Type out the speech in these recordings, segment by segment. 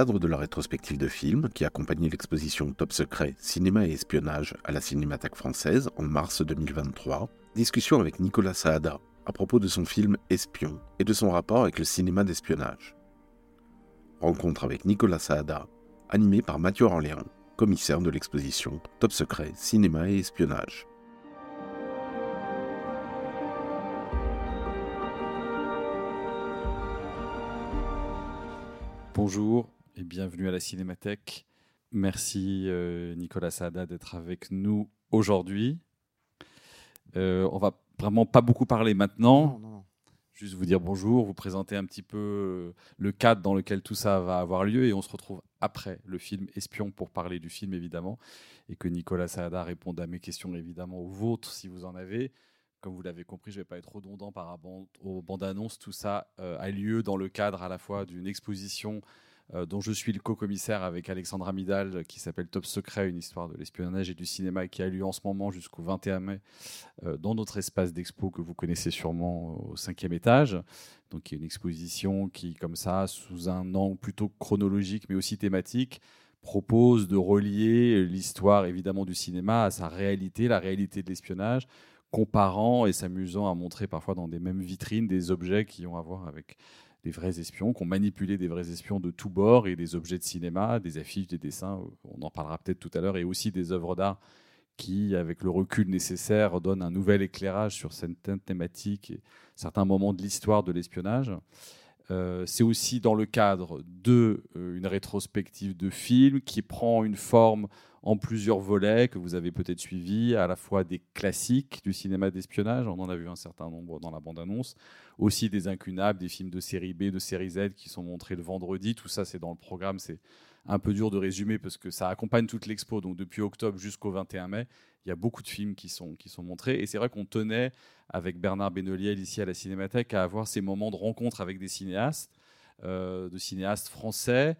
Cadre de la rétrospective de films qui accompagnait l'exposition Top Secret Cinéma et Espionnage à la Cinémathèque française en mars 2023, discussion avec Nicolas Saada à propos de son film Espion et de son rapport avec le cinéma d'espionnage. Rencontre avec Nicolas Saada, animé par Mathieu Orléans, commissaire de l'exposition Top Secret Cinéma et Espionnage. Bonjour et bienvenue à la Cinémathèque. Merci euh, Nicolas Saada d'être avec nous aujourd'hui. Euh, on va vraiment pas beaucoup parler maintenant. Juste vous dire bonjour, vous présenter un petit peu euh, le cadre dans lequel tout ça va avoir lieu et on se retrouve après le film Espion pour parler du film évidemment et que Nicolas Saada réponde à mes questions évidemment aux vôtres si vous en avez. Comme vous l'avez compris, je ne vais pas être redondant par rapport aux bandes annonces. Tout ça euh, a lieu dans le cadre à la fois d'une exposition euh, dont je suis le co-commissaire avec Alexandra Midal, qui s'appelle Top Secret, une histoire de l'espionnage et du cinéma, qui a lieu en ce moment jusqu'au 21 mai euh, dans notre espace d'expo que vous connaissez sûrement au cinquième étage. Donc, il y a une exposition qui, comme ça, sous un angle plutôt chronologique, mais aussi thématique, propose de relier l'histoire évidemment du cinéma à sa réalité, la réalité de l'espionnage, comparant et s'amusant à montrer parfois dans des mêmes vitrines des objets qui ont à voir avec des vrais espions, qui ont manipulé des vrais espions de tous bords et des objets de cinéma, des affiches, des dessins, on en parlera peut-être tout à l'heure, et aussi des œuvres d'art qui, avec le recul nécessaire, donnent un nouvel éclairage sur certaines thématiques et certains moments de l'histoire de l'espionnage. Euh, c'est aussi dans le cadre de euh, rétrospective de films qui prend une forme en plusieurs volets que vous avez peut-être suivis, à la fois des classiques du cinéma d'espionnage, on en a vu un certain nombre dans la bande-annonce, aussi des incunables, des films de série B, de série Z qui sont montrés le vendredi, tout ça c'est dans le programme, c'est un peu dur de résumer parce que ça accompagne toute l'expo, donc depuis octobre jusqu'au 21 mai, il y a beaucoup de films qui sont, qui sont montrés, et c'est vrai qu'on tenait avec Bernard Benoliel ici à la Cinémathèque à avoir ces moments de rencontre avec des cinéastes, euh, de cinéastes français,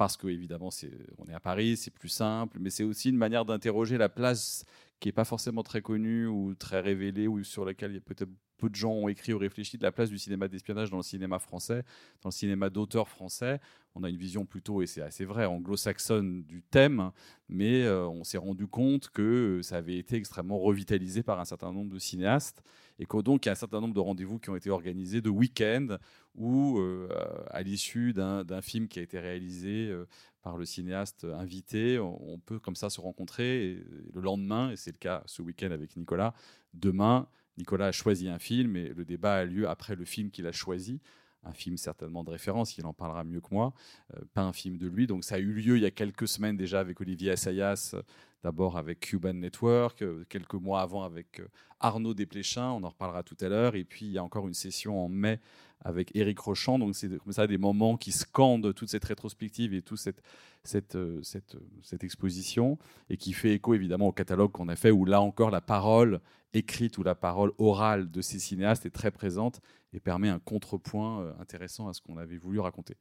parce que évidemment c'est, on est à Paris, c'est plus simple, mais c'est aussi une manière d'interroger la place qui n'est pas forcément très connue ou très révélée, ou sur laquelle il y a peut-être peu de gens ont écrit ou réfléchi de la place du cinéma d'espionnage dans le cinéma français, dans le cinéma d'auteur français. On a une vision plutôt, et c'est assez vrai, anglo-saxonne du thème, mais euh, on s'est rendu compte que ça avait été extrêmement revitalisé par un certain nombre de cinéastes, et que donc il y a un certain nombre de rendez-vous qui ont été organisés de week-end, où euh, à l'issue d'un film qui a été réalisé euh, par le cinéaste invité, on, peut comme ça se rencontrer et, le lendemain, et c'est le cas ce week-end avec Nicolas, demain, Nicolas a choisi un film et le débat a lieu après le film qu'il a choisi. Un film certainement de référence, il en parlera mieux que moi, euh, pas un film de lui. Donc ça a eu lieu il y a quelques semaines déjà avec Olivier Assayas, d'abord avec Cuban Network, quelques mois avant avec Arnaud Desplechin, on en reparlera tout à l'heure. Et puis il y a encore une session en mai avec Éric Rochant. Donc c'est comme ça des moments qui scandent toute cette rétrospective et toute euh, euh, cette exposition et qui fait écho évidemment au catalogue qu'on a fait où là encore la parole écrite ou la parole orale de ces cinéastes est très présente et permet un contrepoint euh, intéressant à ce qu'on avait voulu raconter.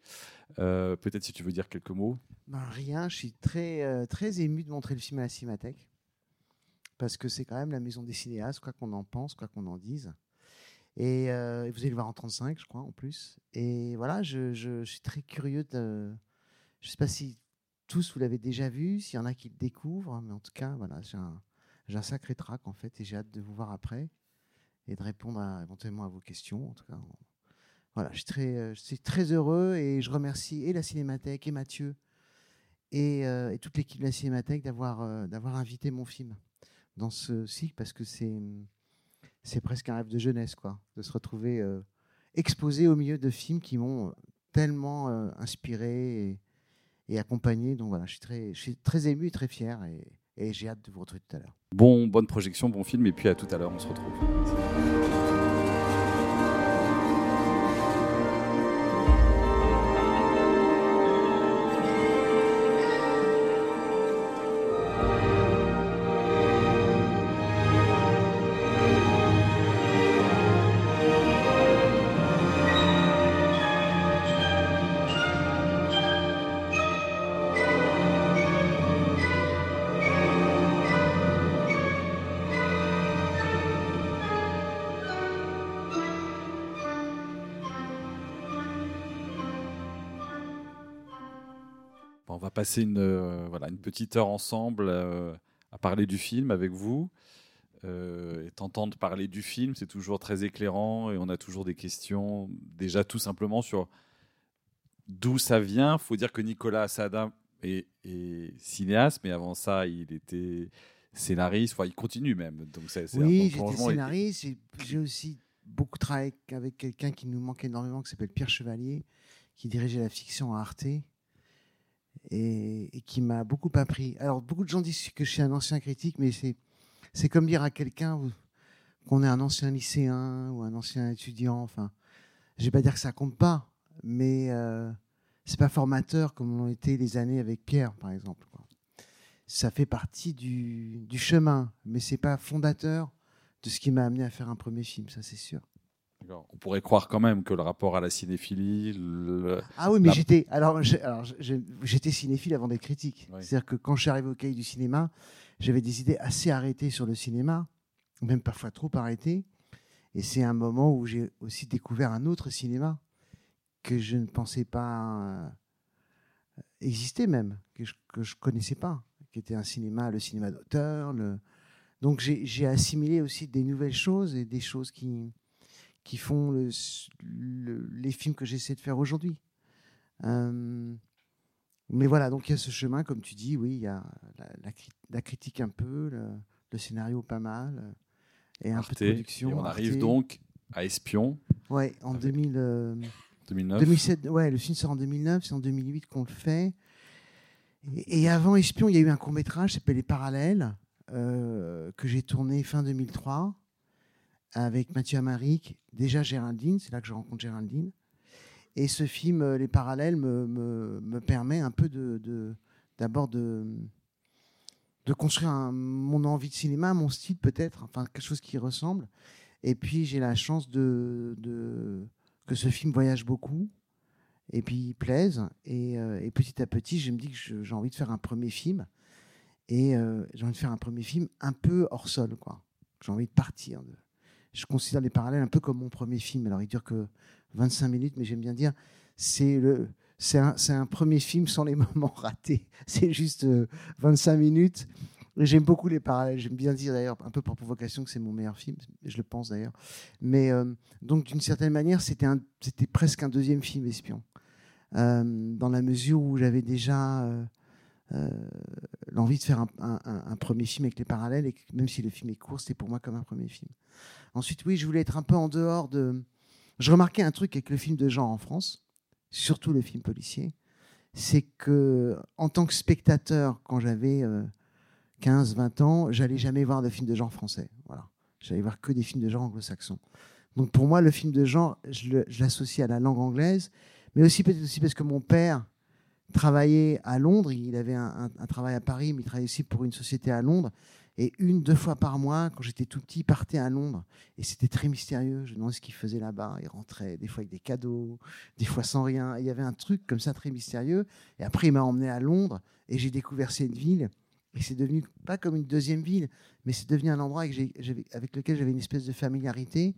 Peut-être si tu veux dire quelques mots. Ben, rien, je suis très, très ému de montrer le film à la Cinémathèque. Parce que c'est quand même la maison des cinéastes, quoi qu'on en pense, quoi qu'on en dise. Et euh, vous allez le voir en 35, je crois, en plus. Et voilà, je, suis très curieux de. Je ne sais pas si tous vous l'avez déjà vu, s'il y en a qui le découvrent, mais en tout cas, voilà, j'ai un, sacré trac en fait, et j'ai hâte de vous voir après et de répondre éventuellement à vos questions. En tout cas, voilà, je suis très, euh, je très heureux et je remercie et la Cinémathèque et Mathieu et, euh, et toute l'équipe de la Cinémathèque d'avoir d'avoir invité mon film dans ce cycle parce que c'est c'est presque un rêve de jeunesse quoi, de se retrouver euh, exposé au milieu de films qui m'ont tellement euh, inspiré et, accompagné. Donc voilà, je suis très, je suis très ému et très fier et, j'ai hâte de vous retrouver tout à l'heure. Bon, bonne projection, bon film, et puis à tout à l'heure, on se retrouve. Passer une, euh, voilà, une petite heure ensemble euh, à parler du film avec vous. Euh, et t'entendre parler du film, c'est toujours très éclairant et on a toujours des questions, déjà tout simplement sur d'où ça vient. faut dire que Nicolas Assada est, est cinéaste, mais avant ça, il était scénariste, enfin, il continue même. Donc c'est, Oui, j'étais. Et- scénariste. J'ai- J'ai aussi beaucoup travaillé avec quelqu'un qui nous manque énormément, qui s'appelle Pierre Chevalier, qui dirigeait la fiction à Arte et, qui m'a beaucoup appris. Alors, beaucoup de gens disent que je suis un ancien critique, mais c'est, comme dire à quelqu'un qu'on est un ancien lycéen ou un ancien étudiant. Enfin, je vais pas dire que ça compte pas, mais euh, c'est pas formateur comme l'ont été les années avec Pierre, par exemple. Ça fait partie du, du chemin, mais c'est pas fondateur de ce qui m'a amené à faire un premier film, ça c'est sûr. On pourrait croire quand même que le rapport à la cinéphilie, le- Ah oui, mais La- j'étais alors, j'étais cinéphile avant d'être critique. Oui. C'est-à-dire que quand je suis arrivé au cahier du cinéma, j'avais des idées assez arrêtées sur le cinéma, même parfois trop arrêtées. Et c'est un moment où j'ai aussi découvert un autre cinéma que je ne pensais pas euh, exister même, que je, que je connaissais pas, qui était un cinéma, le cinéma d'auteur. Le... Donc j'ai assimilé aussi des nouvelles choses et des choses qui, qui font le- le- les films que j'essaie de faire aujourd'hui. Euh, mais voilà, donc il y a ce chemin, comme tu dis, oui, il y a la, la cri- la critique un peu, le, le scénario pas mal, euh, et un peu de production. et on Arte. arrive donc à Espion, Ouais, en avec 2000, euh, 2009. 2007, ouais, le film sort en 2009, c'est en 2008 qu'on le fait. Et, et avant Espion, il y a eu un court métrage, s'appelle Les Parallèles, euh, que j'ai tourné fin 2003 avec Mathieu Amaric, déjà Géraldine, c'est là que je rencontre Géraldine. Et ce film, euh, Les Parallèles, me, me, me permet un peu de, d'abord de, de construire mon envie de cinéma, mon style peut-être, enfin quelque chose qui ressemble. Et puis j'ai la chance de, de que ce film voyage beaucoup et puis il plaise. Et, euh, et petit à petit, je me dis que j'ai envie de faire un premier film. Et euh, j'ai envie de faire un premier film un peu hors sol. quoi. J'ai envie de partir. Je considère les parallèles un peu comme mon premier film. Alors il dure que 25 minutes, mais j'aime bien dire, c'est le. C'est un, un premier film sans les moments ratés. C'est juste euh, 25 minutes. Et J'aime beaucoup les parallèles. J'aime bien dire d'ailleurs, un peu par provocation, que c'est mon meilleur film. Je le pense d'ailleurs. Mais euh, donc, d'une certaine manière, c'était presque un deuxième film espion. Euh, dans la mesure où j'avais déjà euh, euh, l'envie de faire un, premier film avec les parallèles, et même si le film est court, c'était pour moi comme un premier film. Ensuite, oui, je voulais être un peu en dehors de. Je remarquais un truc avec le film de genre en France, surtout le film policier, c'est que en tant que spectateur, quand j'avais euh, 15-20 ans, j'allais jamais voir de film de genre français. Voilà. J'allais voir que des films de genre anglo-saxons. Donc pour moi, le film de genre, je l'associe à la langue anglaise, mais aussi peut-être aussi parce que mon père travaillait à Londres, il avait un, travail à Paris, mais il travaillait aussi pour une société à Londres. Et une, deux fois par mois, quand j'étais tout petit, il partait à Londres. Et c'était très mystérieux. Je me demandais ce qu'il faisait là-bas. Il rentrait des fois avec des cadeaux, des fois sans rien. Il y avait un truc comme ça très mystérieux. Et après, il m'a emmené à Londres et j'ai découvert cette ville. Et c'est devenu pas comme une deuxième ville, mais c'est devenu un endroit avec lequel j'avais une espèce de familiarité.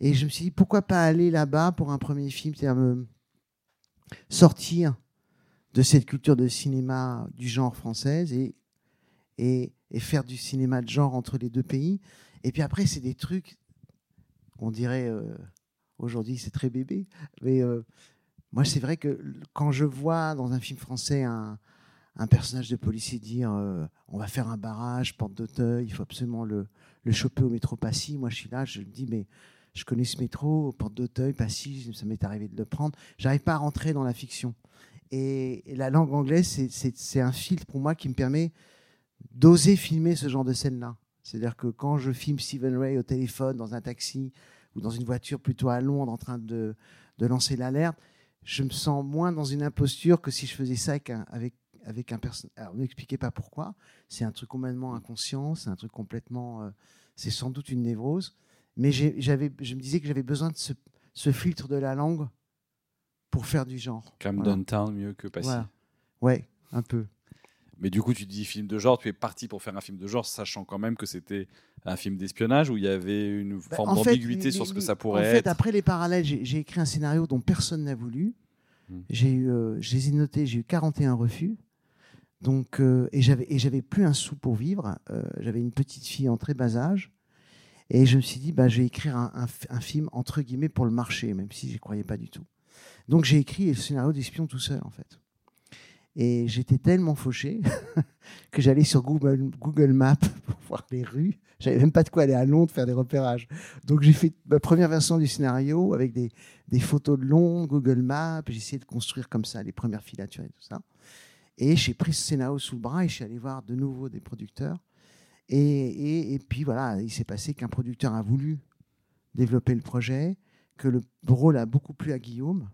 Et je me suis dit, pourquoi pas aller là-bas pour un premier film, c'est-à-dire me sortir de cette culture de cinéma du genre française et, et, faire du cinéma de genre entre les deux pays. Et puis après, c'est des trucs, on dirait, euh, aujourd'hui c'est très bébé, mais euh, moi c'est vrai que quand je vois dans un film français un, un personnage de policier dire euh, on va faire un barrage, porte d'Auteuil, il faut absolument le, le choper au métro Passy. Moi, je suis là, je me dis, mais je connais ce métro, porte d'Auteuil, Passy, ça m'est arrivé de le prendre. J'arrive pas à rentrer dans la fiction. Et, la langue anglaise, c'est- un filtre pour moi qui me permet d'oser filmer ce genre de scène-là. C'est-à-dire que quand je filme Stephen Ray au téléphone, dans un taxi ou dans une voiture plutôt à Londres en train de, de lancer l'alerte, je me sens moins dans une imposture que si je faisais ça avec un, avec, un personnage. Alors, ne m'expliquez pas pourquoi. C'est un truc complètement inconscient, c'est un truc complètement. euh, c'est sans doute une névrose. Mais je me disais que j'avais besoin de ce filtre de la langue pour faire du genre. Voilà. Downtown mieux que Passy. Voilà. Ouais, un peu. Mais du coup, tu dis film de genre, tu es parti pour faire un film de genre, sachant quand même que c'était un film d'espionnage où il y avait une Bah, forme d'ambiguïté sur ce que ça pourrait En fait, être. après les parallèles, j'ai écrit un scénario dont personne n'a voulu. Hmm. J'ai eu, euh, je les ai notés, j'ai eu 41 refus. Donc, euh, et j'avais et j'avais plus un sou pour vivre. Euh, j'avais une petite fille en très bas âge. Et je me suis dit, bah, je vais écrire un, un film entre guillemets pour le marché, même si j'y croyais pas du tout. Donc j'ai écrit le scénario d'espion tout seul, en fait. Et j'étais tellement fauché que j'allais sur Google, Google Maps pour voir les rues. J'avais même pas de quoi aller à Londres faire des repérages. Donc j'ai fait ma première version du scénario avec des, des photos de Londres, Google Maps. J'ai essayé de construire comme ça les premières filatures et tout ça. Et j'ai pris ce scénario sous le bras et je suis allé voir de nouveau des producteurs. Et, et, et puis voilà, il s'est passé qu'un producteur a voulu développer le projet, que le rôle a beaucoup plu à Guillaume,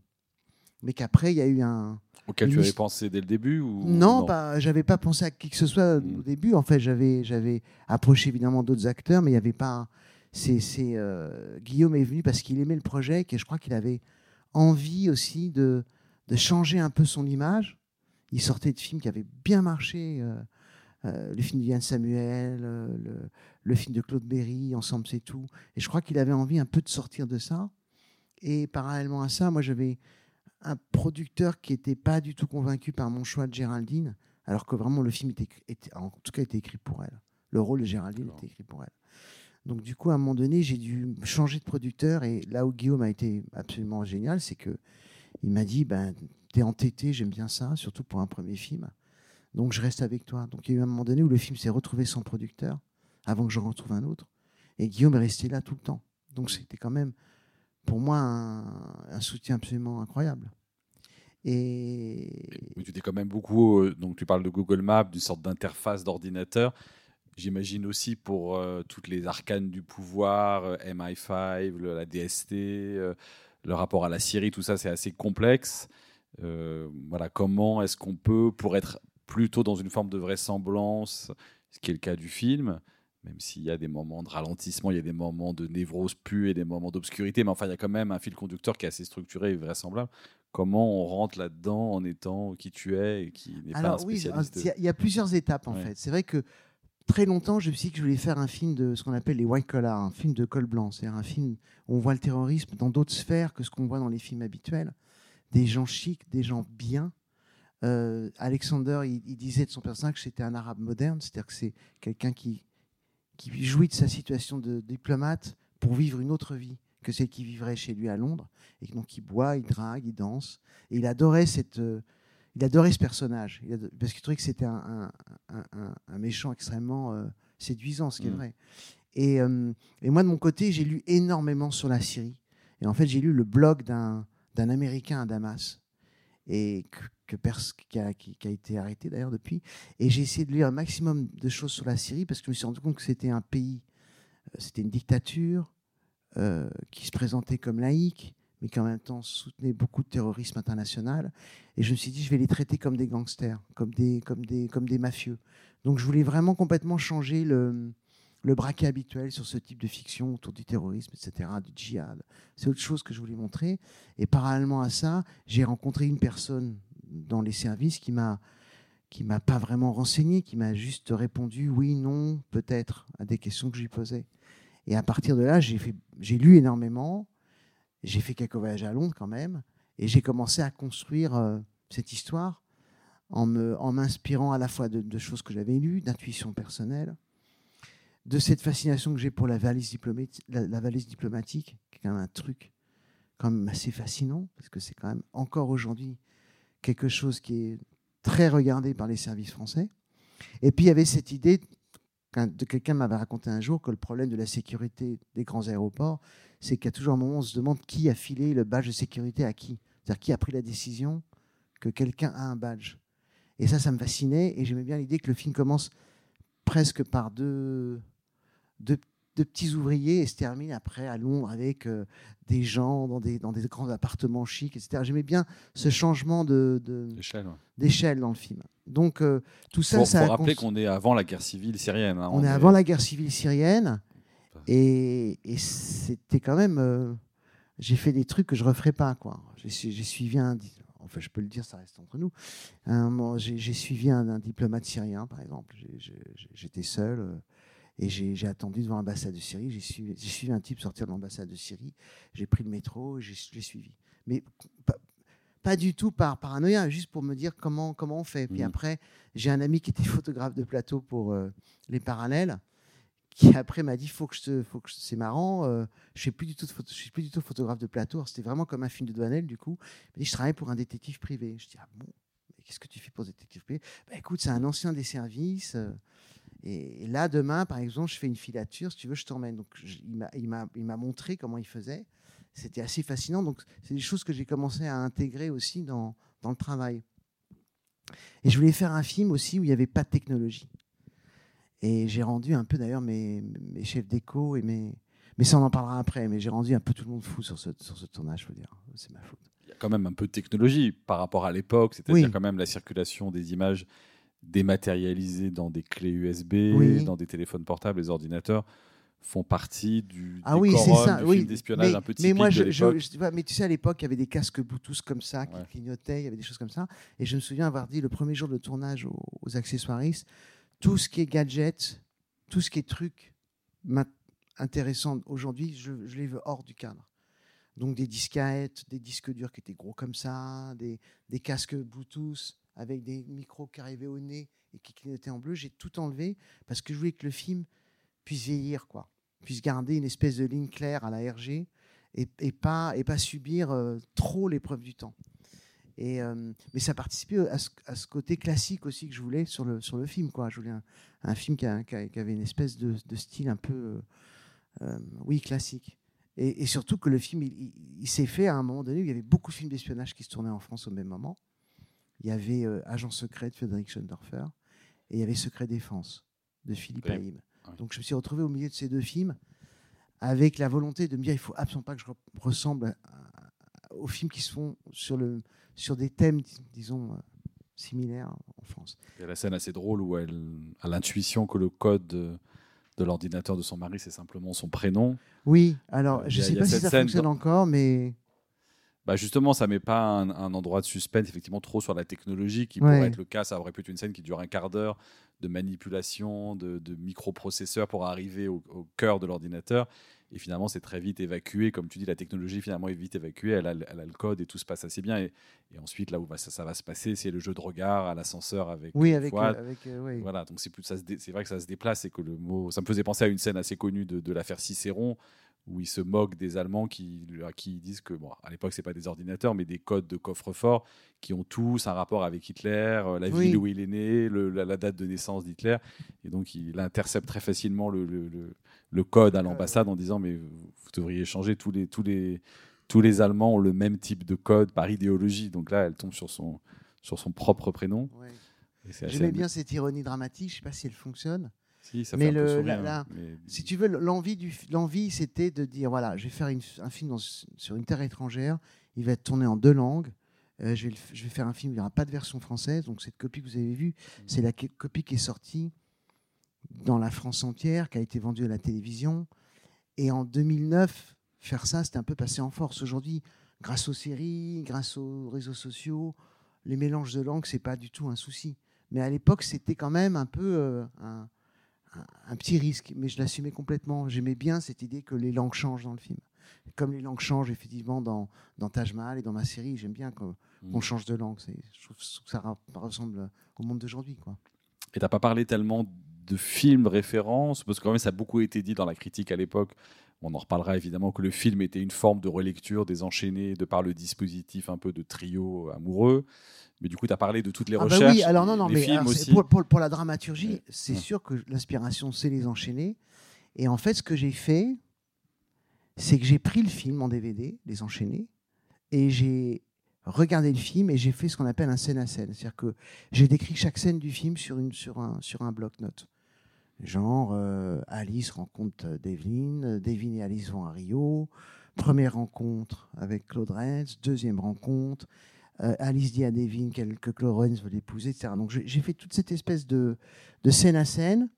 mais qu'après il y a eu un, Auquel tu avais pensé dès le début ou non, pas. J'avais pas pensé à qui que ce soit au début. En fait, j'avais j'avais approché évidemment d'autres acteurs, mais il n'y avait pas. C'est c'est euh, Guillaume est venu parce qu'il aimait le projet, et je crois qu'il avait envie aussi de de changer un peu son image. Il sortait de films qui avaient bien marché. euh, euh, le film de Yann Samuel, le, le film de Claude Berry, Ensemble c'est tout. Et je crois qu'il avait envie un peu de sortir de ça. Et parallèlement à ça, moi j'avais un producteur qui n'était pas du tout convaincu par mon choix de Géraldine, alors que vraiment le film était, était- en tout cas était écrit pour elle. Le rôle de Géraldine était écrit pour elle. Donc du coup, à un moment donné, j'ai dû changer de producteur et là où Guillaume a été absolument génial, c'est que il m'a dit, ben, t'es entêté, j'aime bien ça, surtout pour un premier film. Donc je reste avec toi. Donc il y a eu un moment donné où le film s'est retrouvé sans producteur, avant que je retrouve un autre. Et Guillaume est resté là tout le temps. Donc c'était quand même, pour moi, un, soutien absolument incroyable. Et Mais tu t'es quand même beaucoup. euh, donc, tu parles de Google Maps, d'une sorte d'interface d'ordinateur. J'imagine aussi pour euh, toutes les arcanes du pouvoir, euh, MI5, le- la DST, le rapport à la Syrie, tout ça, c'est assez complexe. Voilà, comment est-ce qu'on peut, pour être plutôt dans une forme de vraisemblance, ce qui est le cas du film, même s'il y a des moments de ralentissement, il y a des moments de névrose pue et des moments d'obscurité, mais enfin, il y a quand même un fil conducteur qui est assez structuré et vraisemblable. Comment on rentre là-dedans en étant qui tu es et qui n'est pas un Alors oui, spécialiste il y a- il y, a plusieurs étapes en Ouais. fait. C'est vrai que très longtemps, je me suis dit que je voulais faire un film de ce qu'on appelle les white collars, un film de col blanc, c'est-à-dire un film où on voit le terrorisme dans d'autres sphères que ce qu'on voit dans les films habituels. Des gens chics, des gens bien. Euh, Alexander, il, il disait de son personnage que c'était un arabe moderne, c'est-à-dire que c'est quelqu'un qui, qui jouit de sa situation de diplomate pour vivre une autre vie que celle qu'il vivrait chez lui à Londres. Et donc il boit, il drague, il danse. Et il adorait cette, euh, il adorait ce personnage, Il parce qu'il trouvait que c'était un, un- un- un- un méchant extrêmement euh, séduisant, ce qui est Mm. vrai. Et, euh, et moi, de mon côté, j'ai lu énormément sur la Syrie. Et en fait, j'ai lu le blog d'un d'un Américain à Damas, et que, qui, a, qui a été arrêté d'ailleurs depuis. Et j'ai essayé de lire un maximum de choses sur la Syrie, parce que je me suis rendu compte que c'était un pays, euh, c'était une dictature euh, qui se présentait comme laïque, mais qui en même temps soutenait beaucoup de terrorisme international. Et je me suis dit, je vais les traiter comme des gangsters, comme des, comme des, comme des mafieux. Donc je voulais vraiment complètement changer le, le braquet habituel sur ce type de fiction autour du terrorisme, etc., du djihad. C'est autre chose que je voulais montrer. Et parallèlement à ça, j'ai rencontré une personne dans les services qui m'a qui m'a pas vraiment renseigné, qui m'a juste répondu oui, non, peut-être à des questions que je lui posais. Et à partir de là, j'ai lu énormément, j'ai fait quelques voyages à Londres quand même, et j'ai commencé à construire euh, cette histoire en me, en m'inspirant à la fois de, choses que j'avais lues, d'intuition personnelle, de cette fascination que j'ai pour la valise, diplomati- la, la valise diplomatique, qui est quand même un truc quand même assez fascinant, parce que c'est quand même encore aujourd'hui quelque chose qui est très regardé par les services français. Et puis il y avait cette idée de quelqu'un m'avait raconté un jour que le problème de la sécurité des grands aéroports, c'est qu'à toujours un moment, on se demande qui a filé le badge de sécurité à qui. C'est-à-dire qui a pris la décision que quelqu'un a un badge. Et ça, ça me fascinait. Et j'aimais bien l'idée que le film commence presque par deux, deux, deux petits ouvriers et se termine après à Londres avec euh, des gens dans des, dans des grands appartements chics, etc. J'aimais bien ce changement de- de- ouais. d'échelle dans le film. Donc euh, tout ça, Faut, ça faut a rappeler qu'on est avant la guerre civile syrienne. hein. on est avant la guerre civile syrienne et, et c'était quand même. euh, j'ai fait des trucs que je referais pas, quoi. J'ai su- j'ai suivi un. Enfin, je peux le dire, ça reste entre nous. J'ai suivi un, un diplomate syrien, par exemple. J'étais seul et j'ai attendu devant l'ambassade de Syrie. J'ai suivi, un type sortir de l'ambassade de Syrie. J'ai pris le métro et j'ai je l'ai suivi. Mais pas, pas du tout par paranoïa, juste pour me dire comment, comment on fait. Puis Mhm. après, j'ai un ami qui était photographe de plateau pour euh, les parallèles qui après m'a dit faut que je faut que c'est marrant, euh, je suis plus du tout, de photo- je suis plus du tout photographe de plateau. C'était vraiment comme un film de Douanel du coup. Il m'a dit je travaille pour un détective privé. Je dis ah bon, qu'est-ce que tu fais pour détective privé? Bah écoute, c'est un ancien des services. euh, et, là demain, par exemple, je fais une filature. Si tu veux, je t'emmène. Donc je- il m'a, il montré comment il faisait. C'était assez fascinant. Donc c'est des choses que j'ai commencé à intégrer aussi dans, dans le travail. Et je voulais faire un film aussi où il n'y avait pas de technologie. Et j'ai rendu un peu d'ailleurs mes, mes chefs d'écho et mes. Mais ça, on en parlera après. Mais j'ai rendu un peu tout le monde fou sur ce, sur ce tournage, je veux dire. C'est ma faute. Il y a quand même un peu de technologie par rapport à l'époque, c'est-à-dire Oui. quand même la circulation des images dématérialisées dans des clés USB, Oui. dans des téléphones portables, les ordinateurs font partie du Ah oui, c'est ça. du oui. film d'espionnage mais, un peu mais moi, de je, je- l'époque. je- mais tu sais, à l'époque, il y avait des casques Bluetooth comme ça qui Ouais. clignotaient, il y avait des choses comme ça. Et je me souviens avoir dit le premier jour de tournage aux, aux accessoiristes, tout ce qui est gadget, tout ce qui est truc intéressant aujourd'hui, je, je les veux hors du cadre. Donc des disquettes, des disques durs qui étaient gros comme ça, des, des casques Bluetooth avec des micros qui arrivaient au nez et qui clignotaient en bleu. J'ai tout enlevé parce que je voulais que le film puisse vieillir, quoi, puisse garder une espèce de ligne claire à la RG et, pas, subir euh, trop l'épreuve du temps. Et, euh, mais ça participait à ce, à ce côté classique aussi que je voulais sur le, film. Quoi. Je voulais un, film qui, avait une espèce de, style un peu, euh, oui, classique. Et, surtout que le film, il, il- il s'est fait à un moment donné où il y avait beaucoup de films d'espionnage qui se tournaient en France au même moment. Il y avait euh, Agent secret de Frédéric Schoendorfer et il y avait Secret défense de Philippe Oui. Haïm. Oui. Donc je me suis retrouvé au milieu de ces deux films avec la volonté de me dire il faut absolument pas que je re- ressemble à- à- aux films qui se font sur, le, sur des thèmes, dis- disons, euh, similaires en France. Il y a la scène assez drôle où elle a l'intuition que le code de, l'ordinateur de son mari, c'est simplement son prénom. Oui, alors Euh, je ne sais pas si ça fonctionne dans- encore, mais Bah justement, ça met pas un, un endroit de suspense, effectivement, trop sur la technologie, qui Ouais. pourrait être le cas. Ça aurait pu être une scène qui dure un quart d'heure de manipulation, de, de microprocesseurs pour arriver au, au cœur de l'ordinateur. Et finalement, c'est très vite évacué. Comme tu dis, la technologie, finalement, est vite évacuée. Elle a, elle a le code et tout se passe assez bien. Et, et ensuite, là où ça, ça va se passer, c'est le jeu de regard à l'ascenseur avec oui, euh, avec, euh, avec euh, oui. Voilà, donc c'est plus ça c'est vrai que ça se déplace et que le mot ça me faisait penser à une scène assez connue de, de l'affaire Cicéron où il se moque des Allemands qui à qui disent que bon à l'époque c'est pas des ordinateurs mais des codes de coffre-fort qui ont tous un rapport avec Hitler, euh, la Oui. ville où il est né, le- la, la date de naissance d'Hitler et donc il intercepte très facilement le, le- le- le code à l'ambassade en disant mais vous, devriez changer tous les tous les tous les Allemands ont le même type de code par idéologie donc là elle tombe sur son sur son propre prénom Ouais. J'aimais bien cette ironie dramatique, je ne sais pas si elle fonctionne. Si, ça Mais fait le- sourire, la- la- mais- Si tu veux, l'envie, du, l'envie c'était de dire voilà, je vais faire une- un film dans- sur une terre étrangère, il va être tourné en deux langues. Euh, je, vais le je vais faire un film, il n'y aura pas de version française. Donc, cette copie que vous avez vue, c'est la copie qui est sortie dans la France entière, qui a été vendue à la télévision. Et en 2009, faire ça, c'était un peu passé en force. Aujourd'hui, grâce aux séries, grâce aux réseaux sociaux, les mélanges de langues, c'est pas du tout un souci. Mais à l'époque, c'était quand même un peu euh, un, un- petit risque. Mais je l'assumais complètement. J'aimais bien cette idée que les langues changent dans le film. Comme les langues changent effectivement dans, dans Taj Mahal et dans ma série, j'aime bien qu'on Mm. change de langue. Je trouve que ça ressemble au monde d'aujourd'hui. Et t'as pas parlé tellement de films références, parce que quand même ça a beaucoup été dit dans la critique à l'époque. On en reparlera évidemment que le film était une forme de relecture des enchaînés de par le dispositif un peu de trio amoureux. Mais du coup, tu as parlé de toutes les Ah bah recherches. oui, alors non, non, mais alors, pour, pour- pour la dramaturgie, Ouais. c'est Ouais. sûr que l'inspiration, c'est les enchaîner. Et en fait, ce que j'ai fait, c'est que j'ai pris le film en DVD, les enchaîner, et j'ai regardé le film et j'ai fait ce qu'on appelle un scène à scène. C'est-à-dire que j'ai décrit chaque scène du film sur, une, sur un, sur un bloc-notes. Genre, euh, Alice rencontre Devlin, euh, Devlin et Alice vont à Rio, première rencontre avec Claude Renz, deuxième rencontre, euh, Alice dit à Devlin que Claude Renz veut l'épouser, etc. Donc j'ai fait toute cette espèce de, de scène à scène,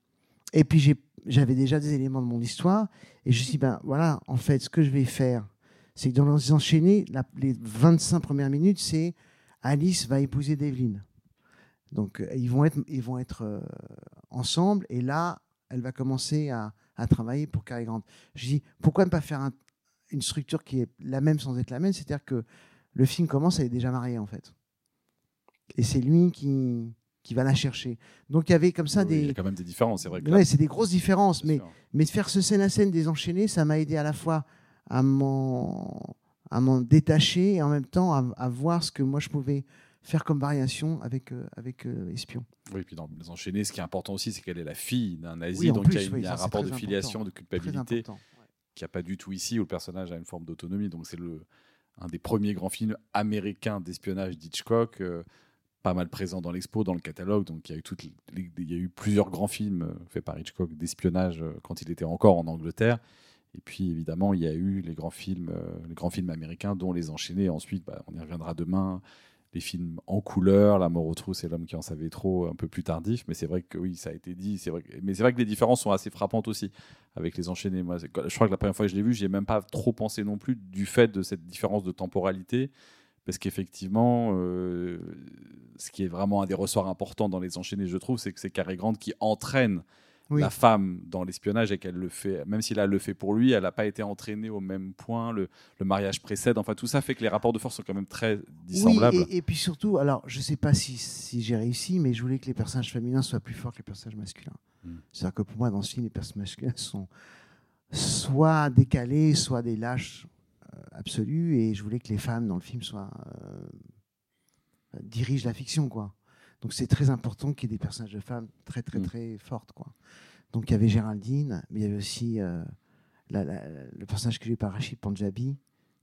et puis j'avais déjà des éléments de mon histoire, et je me suis dit, ben voilà, en fait, ce que je vais faire, c'est que dans les enchaînés, les 25 premières minutes, c'est Alice va épouser Devlin. Donc euh, ils vont être, ils vont être euh, ensemble et là, elle va commencer à, à travailler pour Cary Grant. Je dis pourquoi ne pas faire un- une structure qui est la même sans être la même? C'est-à-dire que le film commence, elle est déjà mariée en fait. Et c'est lui qui, qui va la chercher. Donc il y avait comme ça Oui, Il y des. a quand même des différences, c'est vrai. Que Ouais, c'est des grosses différences, mais, sûr. mais de faire ce scène à scène des enchaînés, ça m'a aidé à la fois à m'en à m'en détacher et en même temps à, à voir ce que moi je pouvais faire comme variation avec, euh, avec euh, Espion. Oui, puis dans les enchaînés, ce qui est important aussi, c'est qu'elle est la fille d'un nazi, Oui, donc plus, il y a, une- oui, ça, un rapport de filiation, de culpabilité qu'il n'y a pas du tout ici, où le personnage a une forme d'autonomie. Donc c'est le un des premiers grands films américains d'espionnage d'Hitchcock, euh, pas mal présent dans l'expo, dans le catalogue. Donc il y a eu toutes les- il y a eu plusieurs grands films euh, faits par Hitchcock d'espionnage quand il était encore en Angleterre. Et puis évidemment, il y a eu les grands films, les grands films américains, dont les enchaînés. Ensuite, bah, on y reviendra demain. Les films en couleur, La mort aux trousses et L'homme qui en savait trop, un peu plus tardif. Mais c'est vrai que oui, ça a été dit. C'est vrai. Mais c'est vrai que les différences sont assez frappantes aussi avec les enchaînés. Moi, je crois que la première fois que je l'ai vu, j'ai même pas trop pensé non plus du fait de cette différence de temporalité, parce qu'effectivement, euh, ce qui est vraiment un des ressorts importants dans les enchaînés, je trouve, c'est que c'est Cary Grant qui entraîne Oui. la femme dans l'espionnage et qu'elle le fait, même si là elle le fait pour lui, elle n'a pas été entraînée au même point. Le, le mariage précède. Enfin, tout ça fait que les rapports de force sont quand même très dissemblables. Oui, et, et puis surtout, alors je sais pas si, si j'ai réussi, mais je voulais que les personnages féminins soient plus forts que les personnages masculins. Mm. C'est-à-dire que pour moi, dans ce film, les personnages masculins sont soit décalés, soit des lâches euh, absolus, et je voulais que les femmes dans le film soient euh, dirigent la fiction, quoi. Donc c'est très important qu'il y ait des personnages de femmes très très Mm. très fortes, quoi. Donc il y avait Géraldine, mais il y avait aussi euh, la- la- le personnage que joué par Rachid Panjabi,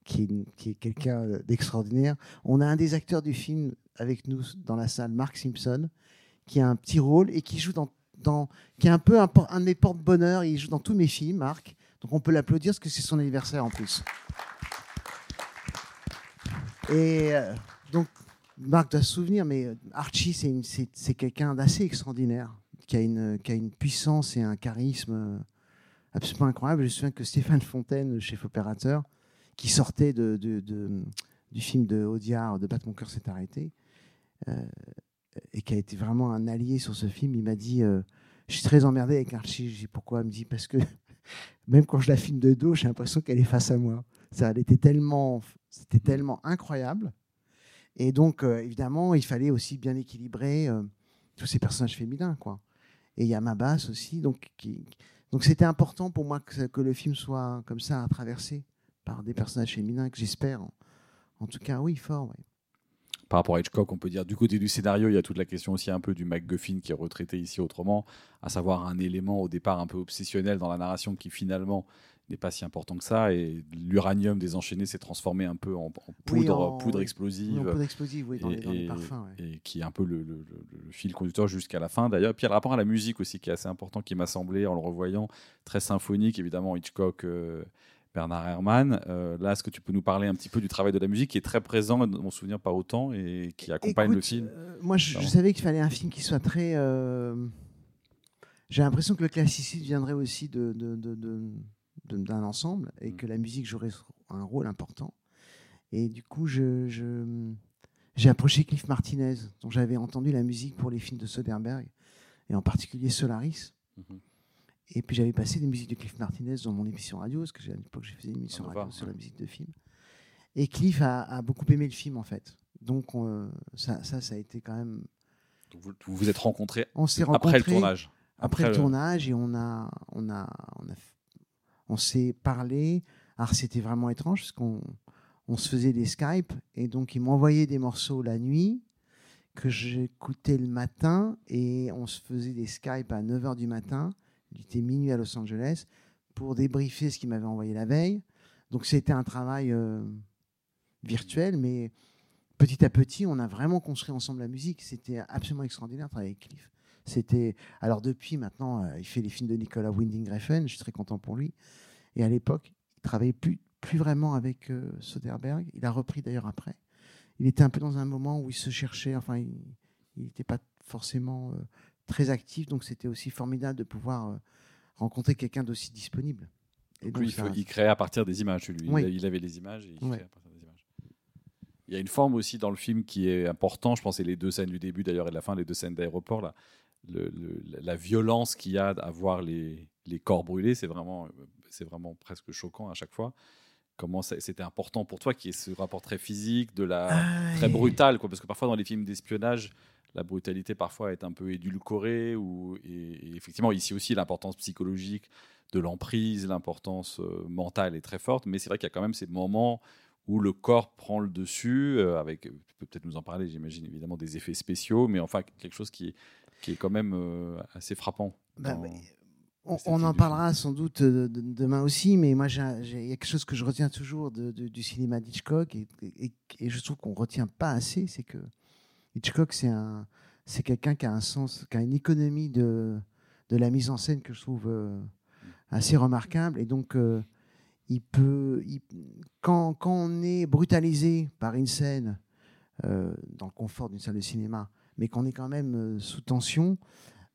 qui est, quelqu'un d'extraordinaire. On a un des acteurs du film avec nous dans la salle, Mark Simpson, qui a un petit rôle et qui joue dans, dans qui est un peu un de mes porte-bonheur. Il joue dans tous mes films, Marc. Donc on peut l'applaudir parce que c'est son anniversaire en plus. Et euh, donc Marc doit se souvenir, mais euh, Archie, c'est quelqu'un d'assez extraordinaire, qui a, une, puissance et un charisme euh, absolument incroyable. Je me souviens que Stéphane Fontaine, le chef opérateur, qui sortait du film de Audiard, de Battre mon cœur s'est arrêté, euh, et qui a été vraiment un allié sur ce film, il m'a dit Je suis très emmerdé avec Archie. J'ai dit Pourquoi? Il me dit Parce que même quand je la filme de dos, j'ai l'impression qu'elle est face à moi. Ça, elle était tellement, c'était tellement incroyable. Et donc, euh, évidemment, il fallait aussi bien équilibrer euh, tous ces personnages féminins. Quoi. Et il y a ma basse aussi. Donc, donc c'était important pour moi que, le film soit comme ça, à traverser par des personnages féminins que j'espère. En, tout cas, oui, fort. par rapport à Hitchcock, on peut dire du côté du scénario, il y a toute la question aussi un peu du MacGuffin qui est retraité ici autrement, à savoir un élément au départ un peu obsessionnel dans la narration qui finalement n'est pas si important que ça. Et l'uranium des enchaînés s'est transformé un peu en, en Oui, poudre, en- poudre explosive. Oui, dans, et, les, dans les et- parfums. ouais. et qui est un peu le, le- le- le fil conducteur jusqu'à la fin d'ailleurs. Puis il y a le rapport à la musique aussi qui est assez important, qui m'a semblé en le revoyant très symphonique, évidemment Hitchcock, euh, Bernard Herrmann. Euh, là, est-ce que tu peux nous parler un petit peu du travail de la musique qui est très présent, dans mon souvenir pas autant, et qui accompagne le Écoute, film euh, moi, je, savais qu'il fallait un film qui soit très. euh, J'ai l'impression que le classicisme viendrait aussi de, de- de- de- de- d'un ensemble et Mm. que la musique jouerait un rôle important. Et du coup, je, je- j'ai approché Cliff Martinez, dont j'avais entendu la musique pour les films de Soderbergh, et en particulier Solaris. Mhm. Et puis j'avais passé des musiques de Cliff Martinez dans mon émission radio, parce que j'ai- à l'époque, j'ai fait une émission On va radio voir, sur ouais. la musique de film. Et Cliff a, a beaucoup aimé le film, en fait. Donc, on- ça, ça, ça a été quand même. Donc, vous, vous vous êtes rencontrés On s'est après rencontrés le tournage. après, Après le le- tournage et on a, on a, on a, on s'est parlé. Alors c'était vraiment étrange parce qu'on, on se faisait des Skype et donc il m'envoyait des morceaux la nuit que j'écoutais le matin et on se faisait des Skype à 9h du matin. Il était minuit à Los Angeles pour débriefer ce qu'il m'avait envoyé la veille. Donc c'était un travail euh, virtuel, mais petit à petit, on a vraiment construit ensemble la musique. C'était absolument extraordinaire de travailler avec Cliff. C'était alors depuis maintenant, euh, il fait les films de Nicolas Winding Refn. Je suis très content pour lui. Et à l'époque, il travaillait plus plus vraiment avec euh, Soderbergh. Il a repris d'ailleurs après. Il était un peu dans un moment où il se cherchait. Enfin, il n'était pas forcément euh, très actif, donc c'était aussi formidable de pouvoir euh, rencontrer quelqu'un d'aussi disponible. Et donc, lui, il, faut- il créait à partir des images. Lui. Oui. Il, avait les images et il Ouais. créait à partir des images. Il y a une forme aussi dans le film qui est important. Je pense c'est les deux scènes du début d'ailleurs et de la fin, les deux scènes d'aéroport. Là. Le- le- la violence qu'il y a à voir les, les corps brûlés, c'est vraiment, c'est vraiment presque choquant à chaque fois. Comment c'était important pour toi qu'il y ait ce rapport très physique, de la Ah, très brutal, quoi, parce que parfois dans les films d'espionnage, la brutalité parfois est un peu édulcorée, ou, et, et effectivement ici aussi l'importance psychologique de l'emprise, l'importance euh, mentale est très forte, mais c'est vrai qu'il y a quand même ces moments où le corps prend le dessus, euh, avec, tu peux peut-être nous en parler, j'imagine évidemment des effets spéciaux, mais enfin quelque chose qui est, qui est quand même euh, assez frappant. Bah, dans- on, en parlera sans doute euh, de- demain aussi, mais moi, il y a quelque chose que je retiens toujours de- du cinéma d'Hitchcock, et, et- et je trouve qu'on ne retient pas assez, c'est que Hitchcock, c'est un, c'est quelqu'un qui a un sens, qui a une économie de, de la mise en scène que je trouve euh, assez remarquable, et donc euh, il peut, il- quand, quand on est brutalisé par une scène euh, dans le confort d'une salle de cinéma, mais qu'on est quand même euh, sous tension,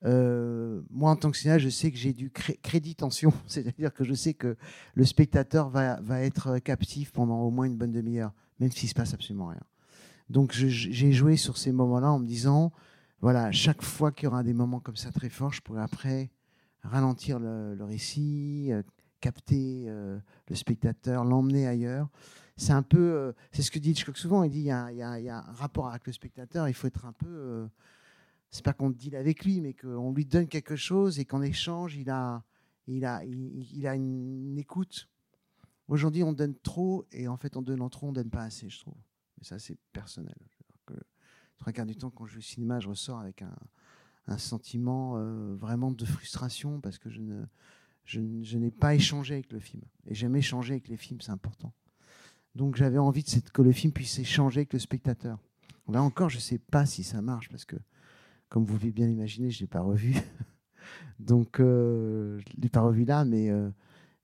euh, moi, en tant que cinéaste, je sais que j'ai du cré- crédit tension, c'est-à-dire que je sais que le spectateur va, être captif pendant au moins une bonne demi-heure, même s'il se passe absolument rien. Donc, j'ai joué sur ces moments-là en me disant, voilà, chaque fois qu'il y aura des moments comme ça très forts, je pourrai après ralentir le, récit, euh, capter euh, le spectateur, l'emmener ailleurs. C'est un peu, euh, c'est ce que dit Hitchcock souvent. Il dit, il y, a, un rapport avec le spectateur. Il faut être un peu euh, c'est pas qu'on deal avec lui, mais qu'on lui donne quelque chose et qu'en échange, il a, il a, il, a une, écoute. Aujourd'hui, on donne trop et en fait, en donnant trop, on donne pas assez, je trouve. Mais ça, c'est personnel. Trois quarts du temps, quand je vais au cinéma, je ressors avec un, sentiment euh, vraiment de frustration parce que je ne, je n'ai pas échangé avec le film. Et j'aime échanger avec les films, c'est important. Donc j'avais envie de que le film puisse échanger avec le spectateur. Là encore, je ne sais pas si ça marche parce que comme vous pouvez bien l'imaginer, je ne l'ai pas revu. Donc, euh, je ne l'ai pas revu là, mais, euh,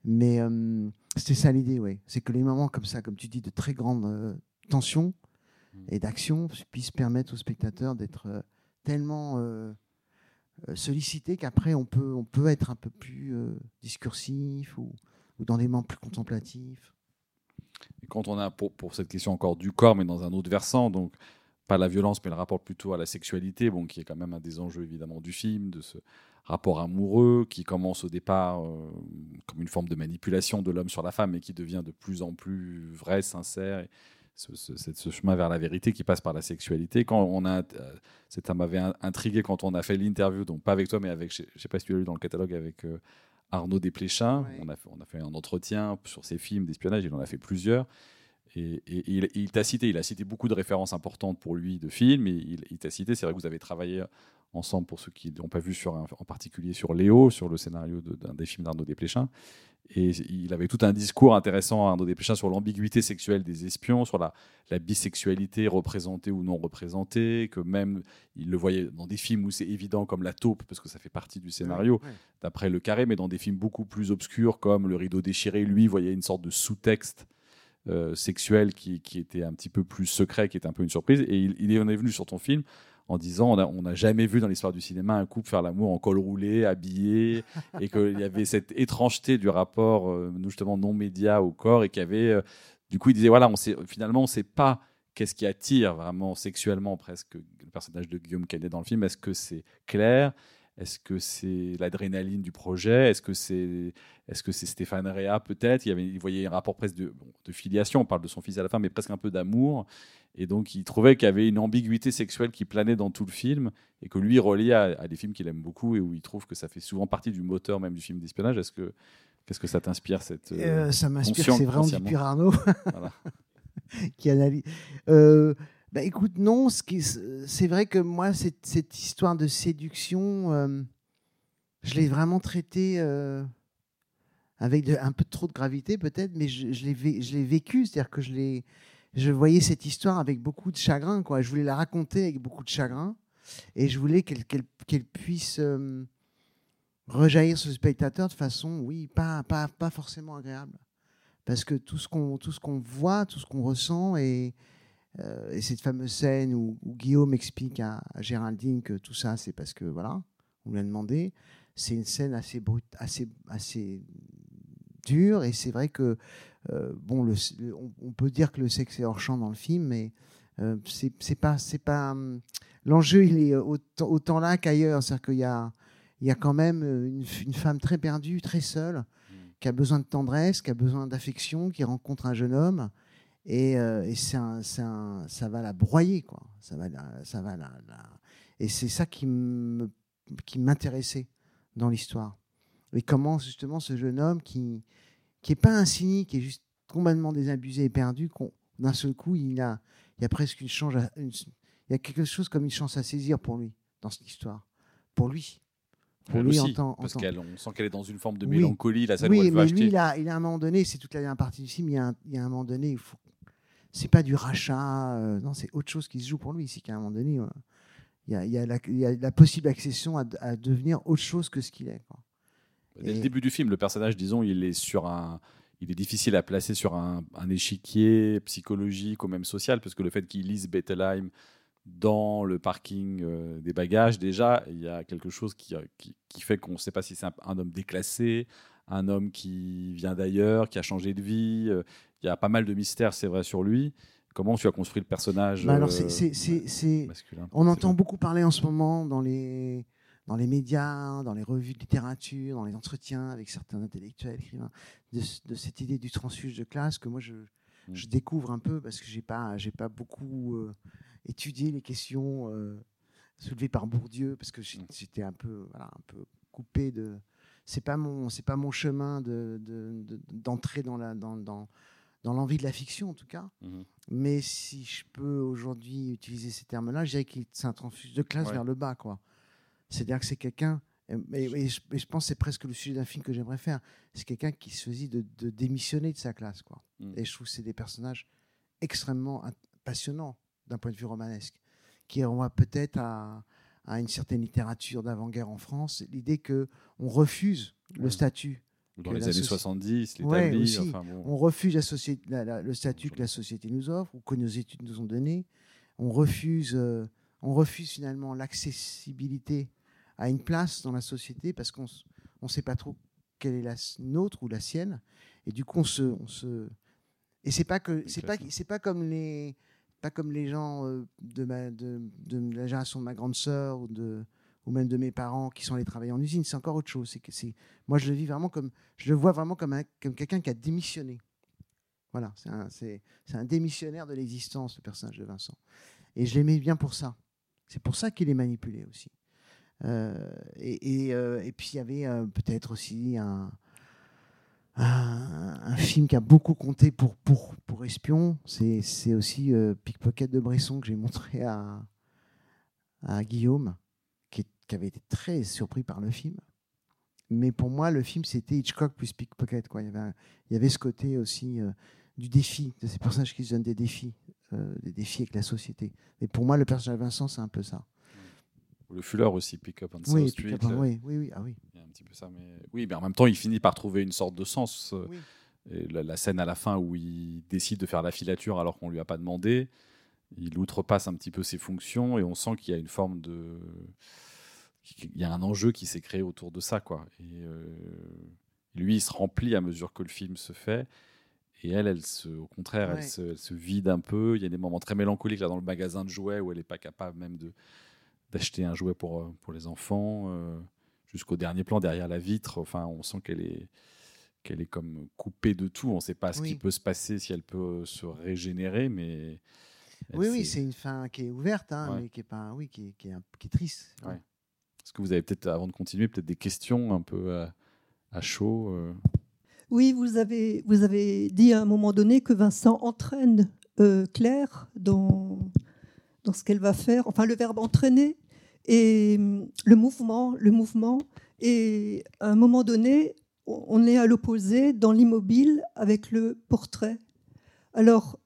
mais euh, c'était ça l'idée, oui. C'est que les moments comme ça, comme tu dis, de très grande euh, tension et d'action puissent permettre aux spectateurs d'être euh, tellement euh, euh, sollicités qu'après, on peut, on peut être un peu plus euh, discursif ou, ou dans des moments plus contemplatifs. Quand on a, pour, cette question encore du corps, mais dans un autre versant, donc pas la violence, mais le rapport plutôt à la sexualité, bon, qui est quand même un des enjeux évidemment du film, de ce rapport amoureux qui commence au départ euh, comme une forme de manipulation de l'homme sur la femme, et qui devient de plus en plus vrai, sincère. Et ce, chemin vers la vérité qui passe par la sexualité. Quand on a, euh, ça m'avait in- intrigué quand on a fait l'interview, donc pas avec toi, mais avec, je sais pas si tu l'as lu dans le catalogue avec euh, Arnaud Desplechin. Ouais. On, a fait, on a fait un entretien sur ses films d'espionnage, il en a fait plusieurs. Et, et- et il, il t'a cité, il a cité beaucoup de références importantes pour lui de films. Et il, il t'a cité, c'est vrai que vous avez travaillé ensemble pour ceux qui n'ont pas vu sur un- en particulier sur Léo, sur le scénario de- d'un des films d'Arnaud Desplechin. Et il avait tout un discours intéressant, Arnaud Desplechin, sur l'ambiguïté sexuelle des espions, sur la, la bisexualité représentée ou non représentée, que même il le voyait dans des films où c'est évident comme La taupe, parce que ça fait partie du scénario, Ouais. d'après le carré, mais dans des films beaucoup plus obscurs comme Le rideau déchiré, lui voyait une sorte de sous-texte euh, sexuel qui, qui était un petit peu plus secret, qui était un peu une surprise. Et il, il on est venu sur ton film en disant on n'a jamais vu dans l'histoire du cinéma un couple faire l'amour en col roulé, habillé, et qu'il y avait cette étrangeté du rapport euh, justement non média au corps, et qu'il y avait euh, du coup il disait voilà on sait finalement on sait pas qu'est-ce qui attire vraiment sexuellement presque le personnage de Guillaume Canet dans le film. Est-ce que c'est clair? Est-ce que c'est l'adrénaline du projet? Est-ce que c'est est-ce que c'est Stéphane Rea peut-être? Il, y avait, il voyait un rapport presque de, bon, de filiation, on parle de son fils à la fin, mais presque un peu d'amour. Et donc il trouvait qu'il y avait une ambiguïté sexuelle qui planait dans tout le film et que lui reliait à, à des films qu'il aime beaucoup et où il trouve que ça fait souvent partie du moteur même du film d'espionnage. Est-ce que qu'est-ce que ça t'inspire cette euh, ça m'inspire, c'est vraiment du Arnaud voilà. qui analyse. Euh, bah, écoute, non, c'est vrai que moi, cette, histoire de séduction, euh, je l'ai vraiment traitée euh, avec un peu trop de gravité, peut-être, mais je, l'ai vé- je l'ai vécu, c'est-à-dire que je voyais cette histoire avec beaucoup de chagrin. Je voulais la raconter avec beaucoup de chagrin. Et je voulais qu'elle puisse euh, rejaillir sur le spectateur de façon, oui, pas, forcément agréable. Parce que tout ce qu'on qu'on voit, tout ce qu'on ressent, et, euh, et cette fameuse scène où, où Guillaume explique à, à Géraldine que tout ça, c'est parce que, voilà, on lui a demandé, c'est une scène assez brute, assez, assez dure, et c'est vrai que, euh, bon, le, le- on, on peut dire que le sexe est hors champ dans le film, mais euh, c'est pas, c'est pas, hum, l'enjeu, il est autant, autant là qu'ailleurs, c'est-à-dire qu'il y a, il y a quand même une, une femme très perdue, très seule, qui a besoin de tendresse, qui a besoin d'affection, qui rencontre un jeune homme, et, euh, et c'est un- c'est un- ça va la broyer, quoi. Ça va, la- ça va la, la- Et c'est ça qui me- qui m'intéressait dans l'histoire. Et comment justement ce jeune homme qui qui est pas un cynique, qui est juste complètement désabusé et perdu, qu'on- d'un seul coup il a il y a presque une chance, à- une- il y a quelque chose comme une chance à saisir pour lui dans cette histoire, pour lui, pour lui aussi, en en parce qu'on sent qu'elle est dans une forme de Oui. mélancolie, la scène où oui, mais acheter. lui, il a, il a un moment donné, c'est toute la dernière partie du film, il y a un, il y a un moment donné, il faut... c'est pas du rachat, euh, non, c'est autre chose qui se joue pour lui. C'est qu'à un moment donné, euh, il y, a, il y a la, il y a la possible accession à, à devenir autre chose que ce qu'il est. quoi. Dès le début du film, le personnage, disons, il est sur un, il est difficile à placer sur un, un échiquier psychologique ou même social, parce que le fait qu'il lise Bettelheim dans le parking euh, des bagages, déjà, il y a quelque chose qui, qui, qui fait qu'on ne sait pas si c'est un, un homme déclassé, un homme qui vient d'ailleurs, qui a changé de vie. euh, Il y a pas mal de mystères, c'est vrai, sur lui. Comment tu as construit le personnage Bah alors, euh, c'est- c'est- c'est- c'est- masculin on entend beaucoup parler en ce moment dans les, dans les médias, dans les revues de littérature, dans les entretiens avec certains intellectuels, écrivains, de, ce- de cette idée du transfuge de classe que moi je, Mm. je découvre un peu parce que j'ai pas, j'ai pas beaucoup euh, étudié les questions euh, soulevées par Bourdieu parce que Mm. j'étais un peu, voilà, un peu coupé de. C'est pas mon, c'est pas mon chemin de, de- de- d'entrer dans la, dans, dans, dans l'envie de la fiction en tout cas. Mhm. Mais si je peux aujourd'hui utiliser ces termes-là, je dirais que c'est un transfuge de classe Ouais. vers le bas, quoi. C'est-à-dire que c'est quelqu'un, et, et- et je, et je pense que c'est presque le sujet d'un film que j'aimerais faire. C'est quelqu'un qui choisit de, de démissionner de sa classe, quoi. Mm. Et je trouve que c'est des personnages extrêmement passionnants d'un point de vue romanesque, qui renvoient peut-être à, à une certaine littérature d'avant-guerre en France. L'idée que on refuse le Ouais. statut Dans les années soci- 70, Ouais, l'établi. aussi. enfin, bon. on refuse la société, la- la- le statut que la société nous offre ou que nos études nous ont donné. On refuse, euh, on refuse finalement l'accessibilité à une place dans la société parce qu'on ne sait pas trop quelle est la nôtre ou la sienne. Et du coup, on se, on se... et c'est pas que c'est pas c'est pas comme les pas comme les gens euh, de, ma, de, de la génération de ma grande sœur ou de ou même de mes parents qui sont allés travailler en usine, c'est encore autre chose. C'est que moi, je le vis vraiment comme, je le vois vraiment comme, un- comme quelqu'un qui a démissionné. Voilà, c'est un, c'est, c'est un démissionnaire de l'existence, le personnage de Vincent. Et je l'aimais bien pour ça. C'est pour ça qu'il est manipulé aussi. Euh, et, euh, et puis il y avait euh, peut-être aussi un, un, film qui a beaucoup compté pour, pour, pour Espion. C'est, c'est aussi Pickpocket de Bresson que j'ai montré à, à Guillaume, qui, avait été très surpris par le film. Mais pour moi, le film, c'était Hitchcock plus Pickpocket. Quoi. Il, y avait un- il y avait ce côté aussi euh, du défi, de ces personnages qui se donnent des défis, euh, des défis avec la société. Et pour moi, le personnage de Vincent, c'est un peu ça. Le Fuller aussi, Pick Up South Oui, Street. Pick Up, euh, oui, oui, oui, ah oui. Il y a un petit peu ça, mais oui, mais en même temps, il finit par trouver une sorte de sens. Oui. Et la, la scène à la fin où il décide de faire la filature alors qu'on lui a pas demandé, il outrepasse un petit peu ses fonctions et on sent qu'il y a une forme de, il y a un enjeu qui s'est créé autour de ça, quoi. Et euh, lui, il se remplit à mesure que le film se fait. Et elle, elle se, au contraire, Ouais. elle, se, elle se vide un peu. Il y a des moments très mélancoliques là dans le magasin de jouets où elle n'est pas capable même de d'acheter un jouet pour, euh, pour les enfants. euh, Jusqu'au dernier plan derrière la vitre. Enfin, on sent qu'elle est qu'elle est comme coupée de tout. On ne sait pas ce Oui. qui peut se passer, si elle peut se régénérer, mais Oui, oui, c'est une fin qui est ouverte, hein, Ouais. mais qui est, pas, oui, qui est, qui est, un- qui est triste. Ouais. Est-ce que vous avez peut-être, avant de continuer, peut-être des questions un peu à, chaud euh, Oui, vous avez, vous avez dit à un moment donné que Vincent entraîne euh, Claire dans, dans ce qu'elle va faire, enfin le verbe entraîner et hum, le mouvement, le mouvement. Et à un moment donné, on on est à l'opposé dans l'immobile avec le portrait. Alors,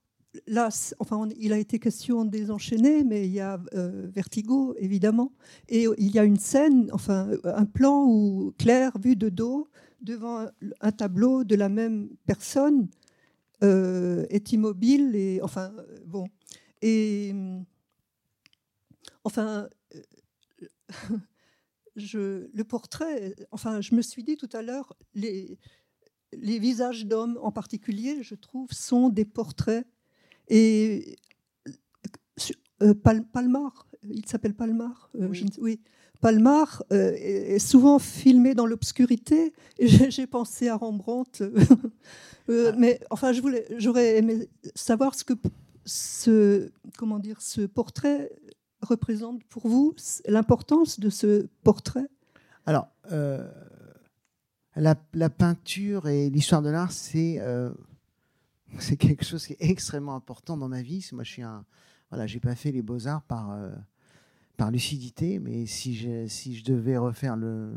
là, enfin, il a été question des enchaînés, mais il y a euh, Vertigo, évidemment. Et il y a une scène, enfin, un plan où Claire, vue de dos, devant un, tableau de la même personne, euh, est immobile. Et, enfin, euh, bon. Et. hum, Enfin. euh, je, le portrait, enfin, je me suis dit tout à l'heure, les, les visages d'hommes en particulier, je trouve, sont des portraits. Et euh, Pal- Palmar, il s'appelle Palmar, euh, Oui. je ne sais- oui. Palmar euh, est souvent filmé dans l'obscurité. J'ai pensé à Rembrandt. Euh, mais enfin, j'aurais aimé savoir ce que ce, comment dire, ce portrait représente pour vous, l'importance de ce portrait? Alors, la, la peinture et l'histoire de l'art, c'est c'est quelque chose qui est extrêmement important dans ma vie. Moi, je suis un, voilà, pas fait les beaux arts par euh, par lucidité, mais si je si je devais refaire le,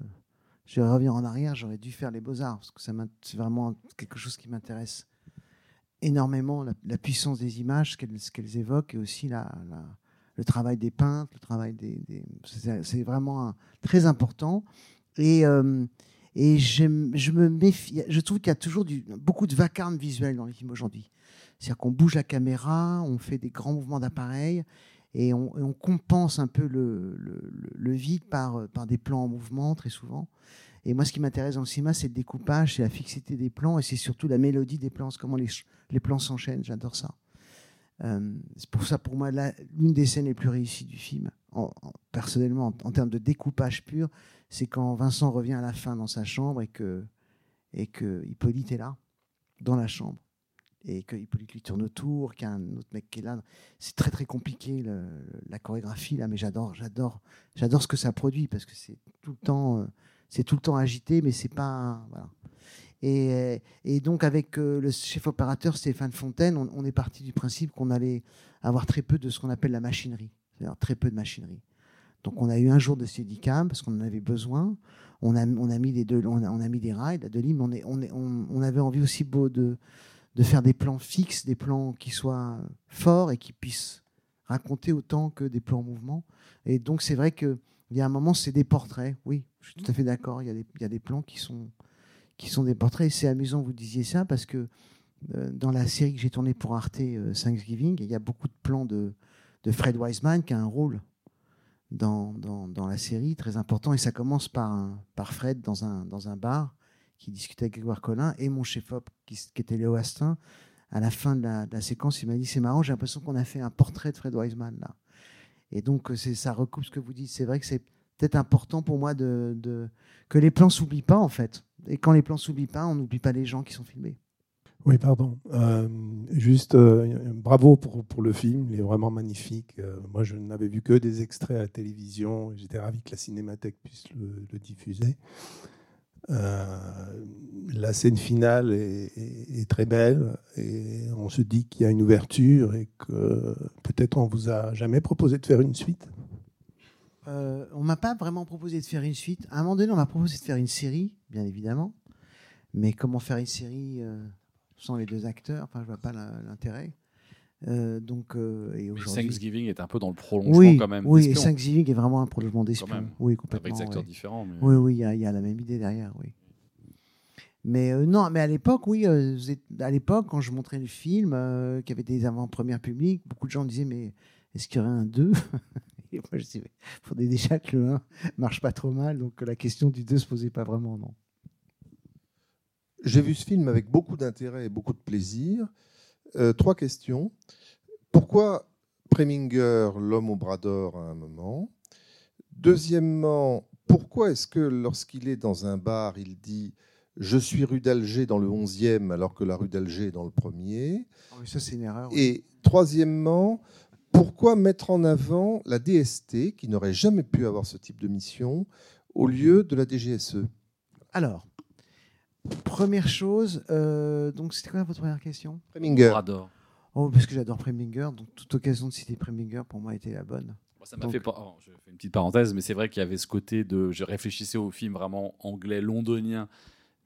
je devais revenir en arrière, j'aurais dû faire les beaux arts parce que c'est vraiment quelque chose qui m'intéresse énormément, la, puissance des images, ce qu'elles évoquent, et aussi la, le travail des peintres, le travail des, c'est vraiment très important. Et, euh, et je, me méfie. Je trouve qu'il y a toujours beaucoup de vacarme visuel dans les films aujourd'hui. C'est-à-dire qu'on bouge la caméra, on fait des grands mouvements d'appareil et on, compense un peu le, vide par, euh, par des plans en mouvement très souvent. Et moi, ce qui m'intéresse dans le cinéma, c'est le découpage, c'est la fixité des plans et c'est surtout la mélodie des plans, comment les, plans s'enchaînent. J'adore ça. Euh, c'est pour ça, pour moi, l'une des scènes les plus réussies du film, en- en- personnellement, en, en termes de découpage pur, c'est quand Vincent revient à la fin dans sa chambre et que, et que Hippolyte est là, dans la chambre. Et que Hippolyte lui tourne autour, qu'il y a un autre mec qui est là. C'est très très compliqué la chorégraphie là, mais j'adore, j'adore, j'adore ce que ça produit parce que c'est tout le temps, euh, c'est tout le temps agité, mais c'est pas voilà. Et, et donc avec euh, le chef opérateur Stéphane Fontaine, on, on est parti du principe qu'on allait avoir très peu de ce qu'on appelle la machinerie, c'est-à-dire très peu de machinerie. Donc on a eu un jour de steadicam parce qu'on en avait besoin. On a, on a mis des deux, on a, on a mis des deux lignes. mais On, est, on, est, on, avait envie aussi beau de, de faire des plans fixes, des plans qui soient forts et qui puissent raconter autant que des plans en mouvement. Et donc c'est vrai que il y a un moment, c'est des portraits. Oui, je suis tout à fait d'accord. Il y a des, il y a des plans qui sont qui sont des portraits. C'est amusant que vous disiez ça parce que euh, dans la série que j'ai tournée pour Arte euh, Thanksgiving, il y a beaucoup de plans de, de Fred Wiseman qui a un rôle dans, dans, la série très important. Et ça commence par, par Fred dans un, dans un bar qui discutait avec Grégoire Collin et mon chef-op qui, qui était Léo Astin. À la fin de la, séquence, il m'a dit C'est marrant, j'ai l'impression qu'on a fait un portrait de Fred Wiseman là. Et donc, euh, ça recoupe ce que vous dites. C'est vrai que c'est peut-être important pour moi de, de- que les plans s'oublient pas, en fait. Et quand les plans s'oublient pas, on n'oublie pas les gens qui sont filmés. Oui, pardon. Euh, juste, euh, bravo pour, le film, il est vraiment magnifique. Euh, moi, je n'avais vu que des extraits à la télévision. J'étais ravi que la Cinémathèque puisse le, diffuser. La scène finale est, très belle et on se dit qu'il y a une ouverture et que peut-être on vous a jamais proposé de faire une suite. On m'a pas vraiment proposé de faire une suite. À un moment donné, on m'a proposé de faire une série, bien évidemment. Mais comment faire une série sans les deux acteurs Enfin, je vois pas l'intérêt. Euh, donc, euh, et. Thanksgiving est un peu dans le prolongement Oui, quand même. oui, et Thanksgiving est vraiment un prolongement d'espion. Oui, complètement. Avec des acteurs ouais. différents. mais- Oui, oui, il y, a- il y a la même idée derrière, oui. Mais euh, non, mais à l'époque, oui, euh, à l'époque, quand je montrais le film, euh, qui avait des avant-premières publiques, beaucoup de gens disaient, mais est-ce qu'il y aurait un 2 Et moi, je disais, mais faudrait déjà que le 1 marche pas trop mal, donc la question du 2 se posait pas vraiment, non. J'ai vu ce film avec beaucoup d'intérêt et beaucoup de plaisir. Euh, trois questions. Pourquoi Preminger, l'homme au bras d'or, à un moment? Deuxièmement, pourquoi est-ce que lorsqu'il est dans un bar, il dit Je suis rue d'Alger dans le 11e alors que la rue d'Alger est dans le premier? Oui, ça, c'est une erreur. oui. Et troisièmement, pourquoi mettre en avant la DST, qui n'aurait jamais pu avoir ce type de mission, au lieu de la DGSE Alors, première chose, euh, donc c'était quoi votre première question? Preminger. D'or. Oh, parce que j'adore Preminger, donc toute occasion de citer Preminger pour moi était la bonne. Moi, ça m'a Donc- fait. pas- oh, je fais une petite parenthèse, mais c'est vrai qu'il y avait ce côté de. Je réfléchissais au film vraiment anglais londonien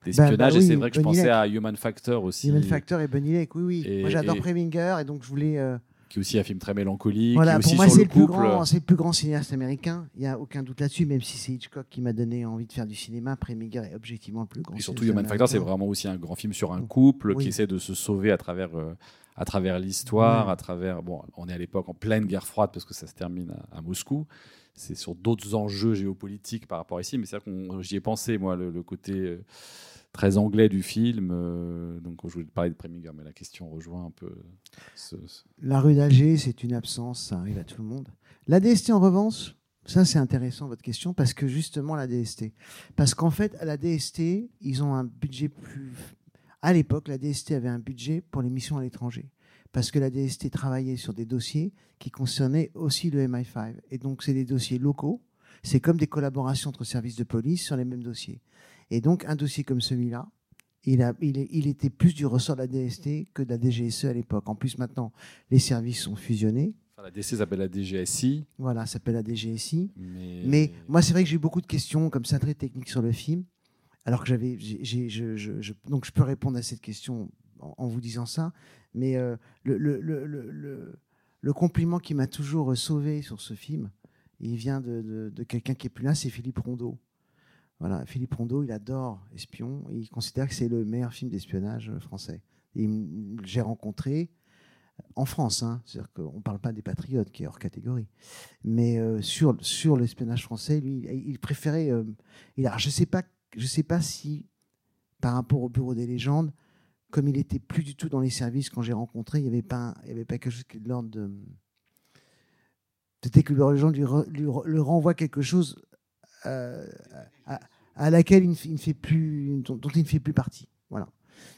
d'espionnage. bah et c'est vrai que je pensais Lake. à Human Factor aussi. Human Factor et Bunny Lake, oui, oui. Et- Moi, j'adore et- Preminger, et donc je voulais. euh, Qui est aussi un film très mélancolique. voilà, pour moi, c'est le le, plus grand, c'est le plus grand cinéaste américain. Il n'y a aucun doute là-dessus, même si c'est Hitchcock qui m'a donné envie de faire du cinéma. Preminger est objectivement le plus grand. Et surtout, Human Factor, c'est vraiment aussi un grand film sur un couple Oui. qui essaie de se sauver à travers, euh, à travers l'histoire, Ouais. à travers. Bon, on est à l'époque en pleine guerre froide parce que ça se termine à, à Moscou. C'est sur d'autres enjeux géopolitiques par rapport à ici, mais c'est vrai que j'y ai pensé, moi, le, le côté euh, très anglais du film. euh, donc, je voulais parler de Preminger, mais la question rejoint un peu La rue d'Alger, c'est une absence, ça arrive à tout le monde. La DST, en revanche, ça c'est intéressant votre question, parce que justement la DST. Parce qu'en fait, à la DST, ils ont un budget plus. À l'époque, la DST avait un budget pour les missions à l'étranger. Parce que la DST travaillait sur des dossiers qui concernaient aussi le MI5. Et donc, c'est des dossiers locaux. C'est comme des collaborations entre services de police sur les mêmes dossiers. Et donc, un dossier comme celui-là, il, a, il, est- il était plus du ressort de la DST que de la DGSE à l'époque. En plus, maintenant, les services sont fusionnés. Enfin, la DC s'appelle la DGSI. Voilà, ça s'appelle la DGSI. Mais, Mais moi, c'est vrai que j'ai eu beaucoup de questions comme ça très techniques sur le film. Alors que j'avais, je, je- je- donc je peux répondre à cette question en, en vous disant ça. Mais euh, le, le, le, le, le- le compliment qui m'a toujours sauvé sur ce film, il vient de, de- de quelqu'un qui est plus là, c'est Philippe Rondeau. Voilà, Philippe Rondeau, il adore Espion il considère que c'est le meilleur film d'espionnage français. J'ai rencontré en France, hein, c'est-à-dire qu'on ne parle pas des patriotes qui est hors catégorie, mais euh, sur, sur l'espionnage français, lui, il, préférait. euh, je ne sais, pas- je sais pas si, par rapport au Bureau des légendes, comme il était plus du tout dans les services quand j'ai rencontré, il n'y avait, pas il avait pas quelque chose qui de l'ordre de. Peut-être que le Bureau des légendes lui, lui renvoie quelque chose euh, à, à laquelle il ne, fait- plus, dont, il ne fait plus partie. Voilà.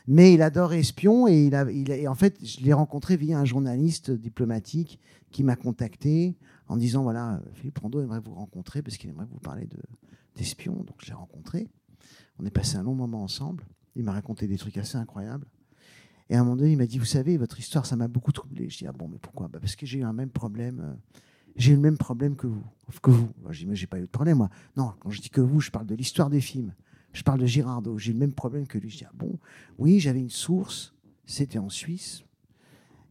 Mais il adore Espion et, il a, et en fait, je l'ai rencontré via un journaliste diplomatique qui m'a contacté en disant voilà, Philippe Rondeau aimerait vous rencontrer parce qu'il aimerait vous parler de- d'Espion. Donc je l'ai rencontré. On est passé un long moment ensemble. Il m'a raconté des trucs assez incroyables. Et à un moment donné, il m'a dit Vous savez, votre histoire, ça m'a beaucoup troublé. Je dis Ah bon, mais pourquoi? Bah, Parce que j'ai eu un même problème. euh, j'ai eu le même problème que vous. Que vous. Je dis Mais j'ai pas eu de problème, moi. Non, quand je dis que vous, je parle de l'histoire des films. Je parle de Girardot. J'ai le même problème que lui. Je dis Ah bon? Oui, j'avais une source. C'était en Suisse.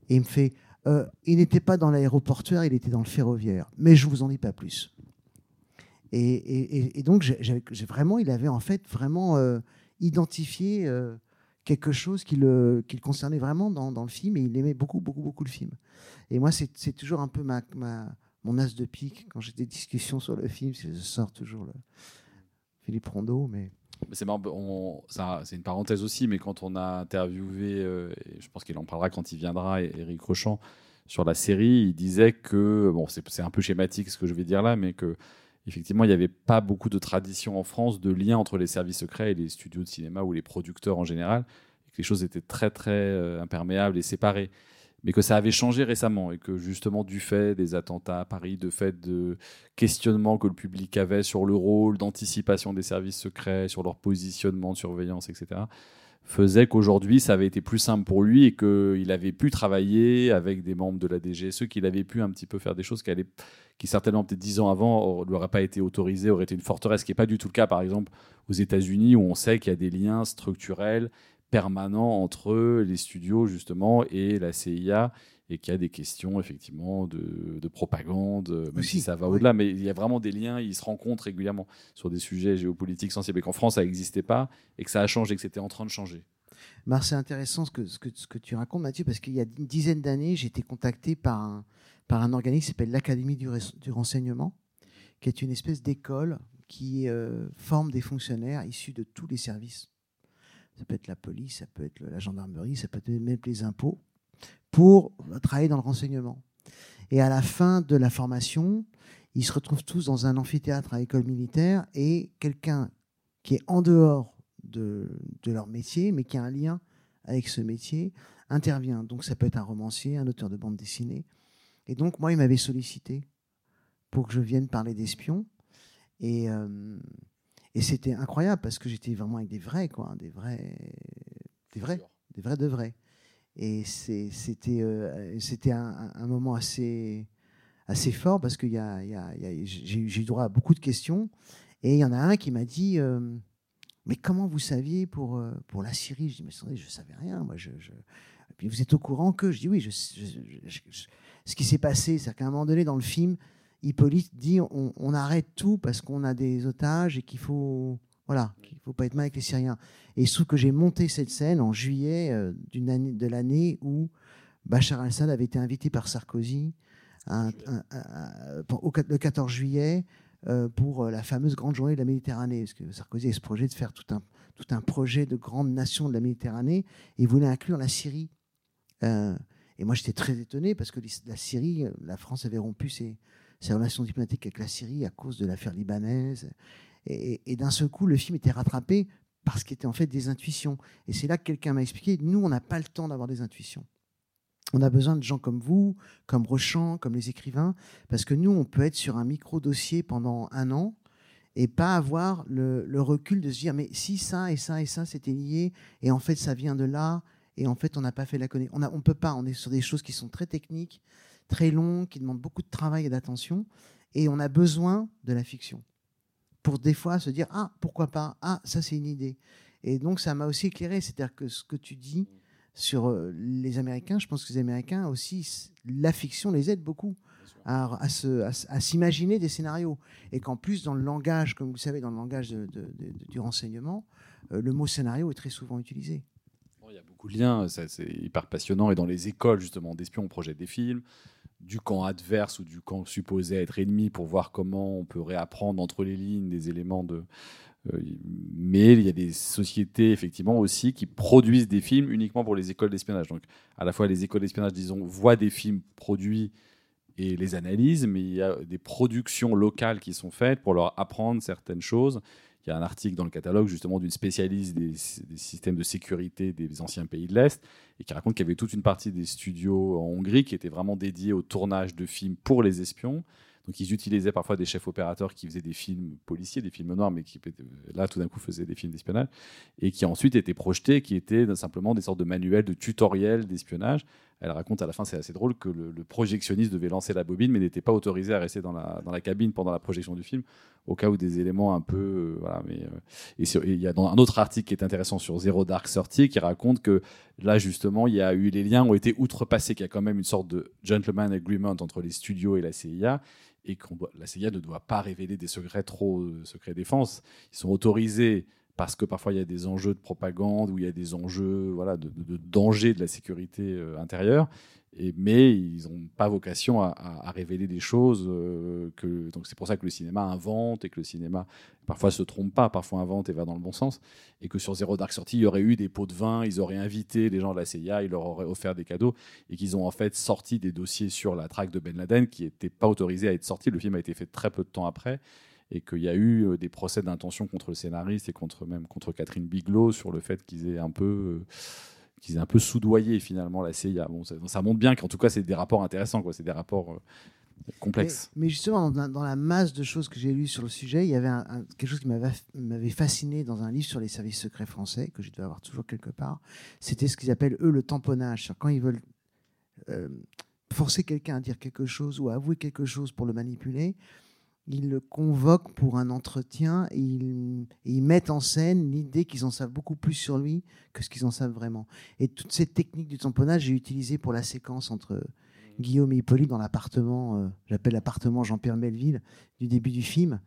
Et il me fait Euh, Il n'était pas dans l'aéroportuaire, il était dans le ferroviaire. Mais je vous en dis pas plus. Et, donc, vraiment, il avait en fait vraiment euh, identifié euh, quelque chose qui le, concernait vraiment dans, le film et il aimait beaucoup, beaucoup, beaucoup le film. Et moi, c'est toujours un peu ma- mon as de pique quand j'ai des discussions sur le film, je sors toujours le Philippe Rondeau, mais C'est c'est une parenthèse aussi, mais quand on a interviewé, euh, je pense qu'il en parlera quand il viendra, Eric Rochant, sur la série, il disait que, bon, c'est c'est un peu schématique ce que je vais dire là, mais que effectivement, il n'y avait pas beaucoup de tradition en France de lien entre les services secrets et les studios de cinéma ou les producteurs en général, et que les choses étaient très très euh, imperméables et séparées. Mais que ça avait changé récemment et que justement du fait des attentats à Paris, de fait de questionnements que le public avait sur le rôle d'anticipation des services secrets, sur leur positionnement de surveillance, etc., faisait qu'aujourd'hui, ça avait été plus simple pour lui et qu'il avait pu travailler avec des membres de la DGSE, qu'il avait pu un petit peu faire des choses qui, allaient- qui certainement, peut-être dix ans avant, ne lui auraient pas été autorisées, auraient été une forteresse, ce qui n'est pas du tout le cas, par exemple, aux États-Unis, où on sait qu'il y a des liens structurels permanents entre les studios, justement, et la CIA, et qu'il y a des questions, effectivement, de, de propagande, même Aussi, si ça va au-delà, mais il y a vraiment des liens, ils se rencontrent régulièrement sur des sujets géopolitiques sensibles, et qu'en France, ça n'existait pas, et que ça a changé, que c'était en train de changer. Bah, c'est intéressant ce que, ce, que, ce que tu racontes, Mathieu, parce qu'il y a une dizaine d'années, j'ai été contacté par un, par un organisme qui s'appelle l'Académie du, du renseignement, qui est une espèce d'école qui euh, forme des fonctionnaires issus de tous les services. Ça peut être la police, ça peut être la gendarmerie, ça peut être même les impôts, pour travailler dans le renseignement. Et à la fin de la formation, ils se retrouvent tous dans un amphithéâtre à école militaire et quelqu'un qui est en dehors de, de leur métier, mais qui a un lien avec ce métier, intervient. Donc ça peut être un romancier, un auteur de bande dessinée. Et donc moi, il m'avait sollicité pour que je vienne parler d'espions. Et, euh, et c'était incroyable parce que j'étais vraiment avec des vrais, quoi, des vrais, des vrais, des vrais de vrais. Et c'était euh, c'était un, moment assez, assez fort parce que y a, il y a- il y a- j'ai eu droit à beaucoup de questions. Et il y en a un qui m'a dit euh, mais comment vous saviez pour, euh, pour la Syrie? Je dis, mais attendez, je ne savais rien. Moi, je, je- Et puis vous êtes au courant que Je dis, oui, je- je- ce qui s'est passé, c'est qu'à un moment donné dans le film, Hippolyte dit, on, on arrête tout parce qu'on a des otages et qu'il faut... Voilà, qu'il faut pas être mal avec les Syriens. Et trouve que j'ai monté cette scène en juillet euh, d'une année, de l'année où Bachar al-Assad avait été invité par Sarkozy pour- au, le 14 juillet euh, pour euh, la fameuse grande journée de la Méditerranée. Parce que Sarkozy a ce projet de faire tout un, tout un projet de grande nation de la Méditerranée et il voulait inclure la Syrie. Euh, et moi, j'étais très étonné parce que la Syrie, la France avait rompu ses, ses relations diplomatiques avec la Syrie à cause de l'affaire libanaise. Et, d'un seul coup, le film était rattrapé parce qu'il était en fait des intuitions. Et c'est là que quelqu'un m'a expliqué, nous, on n'a pas le temps d'avoir des intuitions. On a besoin de gens comme vous, comme Rochant, comme les écrivains, parce que nous, on peut être sur un micro-dossier pendant un an et pas avoir le, recul de se dire, mais si ça et ça et ça, c'était lié, et en fait, ça vient de là, et en fait, on n'a pas fait la connaissance. On ne on peut pas, on est sur des choses qui sont très techniques, très longues, qui demandent beaucoup de travail et d'attention, et on a besoin de la fiction. Pour des fois se dire ah pourquoi pas ah ça c'est une idée. Et donc ça m'a aussi éclairé. C'est-à-dire que ce que tu dis sur euh, les Américains je pense que les Américains aussi la fiction les aide beaucoup à, à se- à à s'imaginer des scénarios. Et qu'en plus dans le langage comme vous savez dans le langage de- du renseignement euh, le mot scénario est très souvent utilisé. Il y a beaucoup de liens, ça, c'est hyper passionnant. Et dans les écoles, justement, d'espions, on projette des films, du camp adverse ou du camp supposé être ennemi pour voir comment on peut réapprendre entre les lignes des éléments de. euh, mais il y a des sociétés, effectivement, aussi qui produisent des films uniquement pour les écoles d'espionnage. Donc, à la fois, les écoles d'espionnage, disons, voient des films produits et les analysent, mais il y a des productions locales qui sont faites pour leur apprendre certaines choses. Il y a un article dans le catalogue justement d'une spécialiste des, systèmes de sécurité des anciens pays de l'Est et qui raconte qu'il y avait toute une partie des studios en Hongrie qui étaient vraiment dédiés au tournage de films pour les espions. Donc ils utilisaient parfois des chefs opérateurs qui faisaient des films policiers, des films noirs, mais qui là tout d'un coup faisaient des films d'espionnage et qui ensuite étaient projetés, qui étaient simplement des sortes de manuels, de tutoriels d'espionnage. Elle raconte à la fin, c'est assez drôle, que le, projectionniste devait lancer la bobine, mais n'était pas autorisé à rester dans la, dans la cabine pendant la projection du film, au cas où des éléments un peu. euh, voilà, mais, euh, il y a dans un autre article qui est intéressant sur Zero Dark Thirty qui raconte que là, justement, il y a eu les liens ont été outrepassés, qu'il y a quand même une sorte de gentleman agreement entre les studios et la CIA, et que la CIA ne doit pas révéler des secrets trop euh, secrets défense. Ils sont autorisés parce que parfois il y a des enjeux de propagande ou il y a des enjeux voilà, de, de- danger de la sécurité euh, intérieure. Mais ils n'ont pas vocation à, révéler des choses. euh, donc c'est pour ça que le cinéma invente et que le cinéma parfois se trompe pas, parfois invente et va dans le bon sens. Et que sur Zero Dark Thirty, il y aurait eu des pots de vin, ils auraient invité les gens de la CIA, ils leur auraient offert des cadeaux et qu'ils ont en fait sorti des dossiers sur la traque de Ben Laden qui n'étaient pas autorisés à être sortis. Le film a été fait très peu de temps après et qu'il y a eu euh, des procès d'intention contre le scénariste et contre même contre Catherine Bigelow sur le fait qu'ils aient un peu euh, qu'ils aient un peu soudoyé finalement la CIA. Bon, ça, montre bien qu'en tout cas c'est des rapports intéressants, quoi. C'est des rapports euh, complexes. Mais, justement, dans la, masse de choses que j'ai lues sur le sujet, il y avait quelque chose qui m'avait fasciné dans un livre sur les services secrets français, que je devais avoir toujours quelque part. C'était ce qu'ils appellent, eux, le tamponnage. Quand ils veulent forcer quelqu'un à dire quelque chose ou à avouer quelque chose pour le manipuler, ils le convoquent pour un entretien et ils, et ils mettent en scène l'idée qu'ils en savent beaucoup plus sur lui que ce qu'ils en savent vraiment. Et toute cette technique du tamponnage, j'ai utilisé pour la séquence entre Guillaume et Hippolyte dans l'appartement, euh, j'appelle l'appartement Jean-Pierre Melville, du début du film.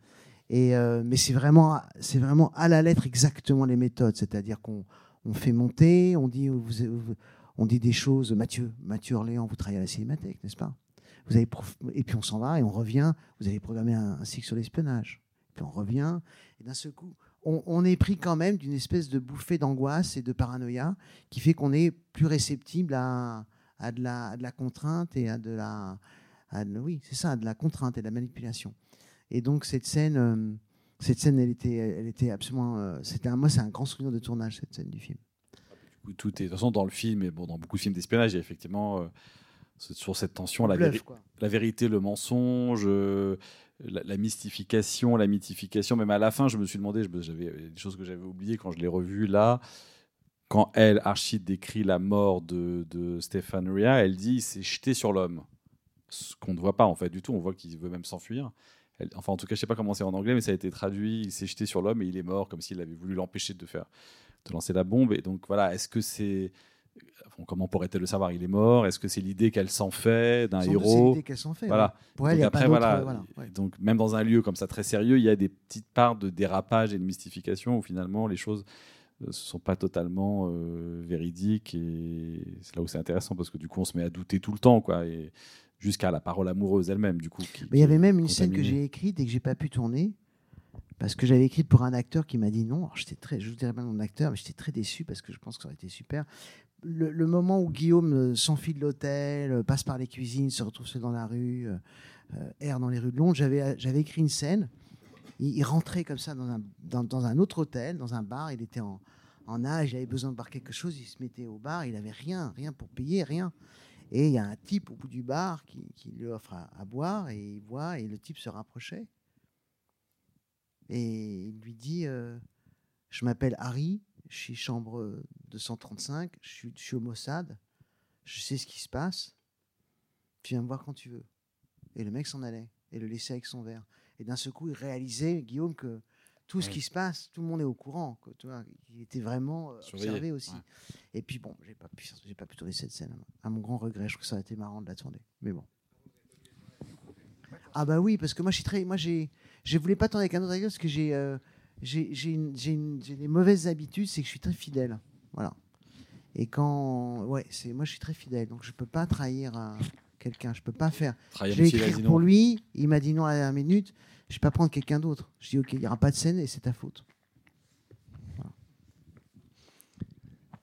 Et, euh, mais c'est vraiment, vraiment à la lettre exactement les méthodes. C'est-à-dire qu'on on fait monter, on dit des choses. Mathieu, Mathieu Orléans, vous travaillez à la Cinémathèque, n'est-ce pas? Vous avez Et puis on s'en va et on revient. Vous avez programmé un, cycle sur l'espionnage. Puis on revient. Et d'un seul coup, on, est pris quand même d'une espèce de bouffée d'angoisse et de paranoïa qui fait qu'on est plus réceptible à, de la, contrainte et à de la. oui, c'est ça, à de la contrainte et de la manipulation. Et donc cette scène, euh, cette scène, elle était, elle était absolument. euh, c'était moi, c'est un grand souvenir de tournage cette scène du film. Où tout est de toute façon dans le film et bon, dans beaucoup de films d'espionnage, il y a effectivement euh, sur cette tension, la, Bluff, véri- quoi. la vérité, le mensonge, euh, la, la mystification, la mythification. Même à la fin, je me suis demandé, j'avais euh, des choses que j'avais oubliées quand je l'ai revu là. Quand elle, Archie, décrit la mort de, de Stéphane Ria, elle dit il s'est jeté sur l'homme. Ce qu'on ne voit pas en fait du tout, on voit qu'il veut même s'enfuir. enfin, en tout cas, je sais pas comment c'est en anglais, mais ça a été traduit. Il s'est jeté sur l'homme et il est mort, comme s'il avait voulu l'empêcher de faire, de lancer la bombe. Et donc voilà, est-ce que c'est Comment pourrait-elle le savoir? Il est mort. Est-ce que c'est l'idée qu'elle s'en fait d'un héros? l'idée qu'elle s'en fait, Voilà. ouais. Pour elle, Donc après, voilà. euh, voilà, ouais. Donc même dans un lieu comme ça très sérieux, il y a des petites parts de dérapage et de mystification où finalement les choses ne sont pas totalement euh, véridiques et c'est là où c'est intéressant parce que du coup on se met à douter tout le temps quoi et jusqu'à la parole amoureuse elle-même du coup. qui- Mais il y avait même une scène que j'ai écrite et que j'ai pas pu tourner parce que j'avais écrite pour un acteur qui m'a dit non. Alors, j'étais très, je vous dirais pas mon acteur, mais j'étais très déçu parce que je pense que ça aurait été super. Le, moment où Guillaume euh, s'enfuit de l'hôtel, euh, passe par les cuisines, se retrouve seul dans la rue, euh, erre dans les rues de Londres, j'avais, écrit une scène. Il, rentrait comme ça dans un, autre hôtel, dans un bar. Il était en, âge, il avait besoin de boire quelque chose. Il se mettait au bar, il avait rien, rien pour payer, rien. Et il y a un type au bout du bar qui, lui offre à, boire et il boit et le type se rapprochait. Et il lui dit Je m'appelle Harry, je suis chambre 235, je suis, je suis au Mossad, je sais ce qui se passe, tu viens me voir quand tu veux. Et le mec s'en allait et le laissait avec son verre. Et d'un seul coup, il réalisait, Guillaume, que tout ce qui se passe, tout le monde est au courant. Que, tu vois, il était vraiment euh, Surveillé, observé aussi. ouais. Et puis bon, j'ai pas pu, j'ai pas pu tourner cette scène. À mon grand regret, je trouve que ça aurait été marrant de la tourner. Mais bon. Ah bah oui, parce que moi je suis très, moi j'ai, je voulais pas tourner avec un autre acteur parce que j'ai, euh, j'ai, des mauvaises habitudes, c'est que je suis très fidèle, voilà. Et quand, ouais, c'est, moi je suis très fidèle, donc je peux pas trahir euh, quelqu'un, je peux pas faire. Trahir je vais écrire pour lui, il m'a dit non à la dernière minute, je vais pas prendre quelqu'un d'autre. Je dis ok, il y aura pas de scène et c'est ta faute.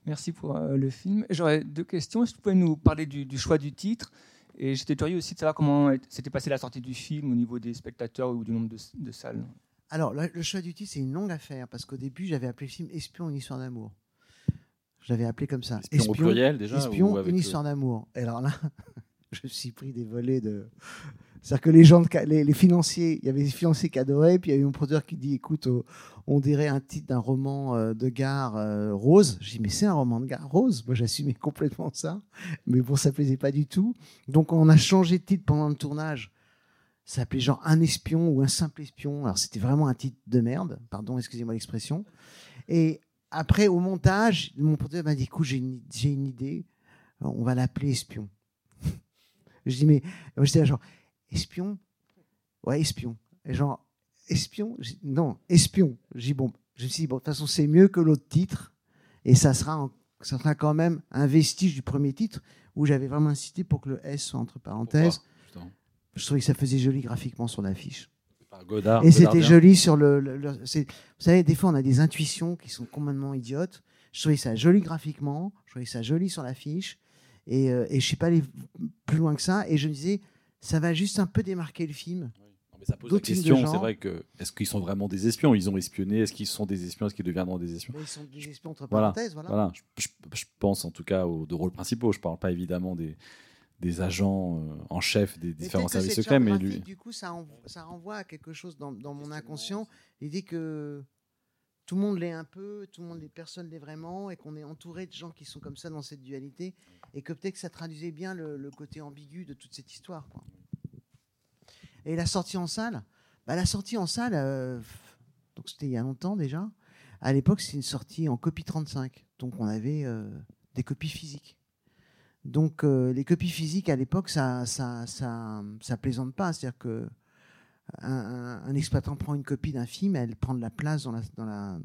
Merci pour euh, le film. J'aurais deux questions. Est-ce que vous pouvez nous parler du, du choix du titre? Et j'étais curieux aussi de savoir comment s'était passée la sortie du film au niveau des spectateurs ou du nombre de, de salles. Alors, le, choix du titre, c'est une longue affaire parce qu'au début, j'avais appelé le film Espion, une histoire d'amour. Je l'avais appelé comme ça. Espion au pluriel, déjà, Espion, avec une le- histoire d'amour. Et alors là, je me suis pris des volets de. C'est-à-dire que les gens, de les, les financiers, il y avait des financiers qui adoraient, puis il y a eu mon producteur qui dit écoute, oh, on dirait un titre d'un roman euh, de gare euh, rose. Je dis mais c'est un roman de gare rose. Moi, j'assumais complètement ça. Mais bon, ça plaisait pas du tout. Donc, on a changé de titre pendant le tournage. Ça s'appelait genre un espion ou un simple espion. Alors c'était vraiment un titre de merde, pardon, excusez-moi l'expression. Et après, au montage, mon producteur m'a dit écoute, j'ai une, j'ai une idée, on va l'appeler espion. je dis mais, j'étais genre espion, ouais espion. Genre espion, J'ai non espion. Dis bon, je me suis dit bon de toute façon c'est mieux que l'autre titre et ça sera, ça sera quand même un vestige du premier titre où j'avais vraiment insisté pour que le S soit entre parenthèses. justement Je trouvais que ça faisait joli graphiquement sur l'affiche. Par Godard, Et c'était joli sur le. le- le- c'est- vous savez, des fois, on a des intuitions qui sont complètement idiotes. Je trouvais ça joli graphiquement, je trouvais ça joli sur l'affiche. Et, euh, et je suis pas allé plus loin que ça. Et je me disais, ça va juste un peu démarquer le film. Mais ça pose la question, c'est vrai que est-ce qu'ils sont vraiment des espions? Ils ont espionné, est-ce qu'ils sont des espions Est-ce qu'ils deviendront des espions? Mais ils sont des espions entre Voilà, parenthèses, voilà. Je, je- je pense en tout cas aux deux rôles principaux. Je parle pas évidemment des, des agents euh, en chef des différents services secrets, mais lui. Du coup, ça, en- ça renvoie à quelque chose dans, dans mon inconscient. L'idée que tout le monde l'est un peu, tout le monde, les personnes l'est vraiment, et qu'on est entouré de gens qui sont comme ça dans cette dualité, et que peut-être que ça traduisait bien le, le côté ambigu de toute cette histoire. quoi. Et la sortie en salle, bah, la sortie en salle, euh, donc c'était il y a longtemps déjà. À l'époque, c'est une sortie en copie 35, donc on avait euh, des copies physiques. Donc euh, les copies physiques à l'époque, ça, ça, ça, plaisante pas. C'est-à-dire que un, exploitant prend une copie d'un film, elle prend de la place dans la,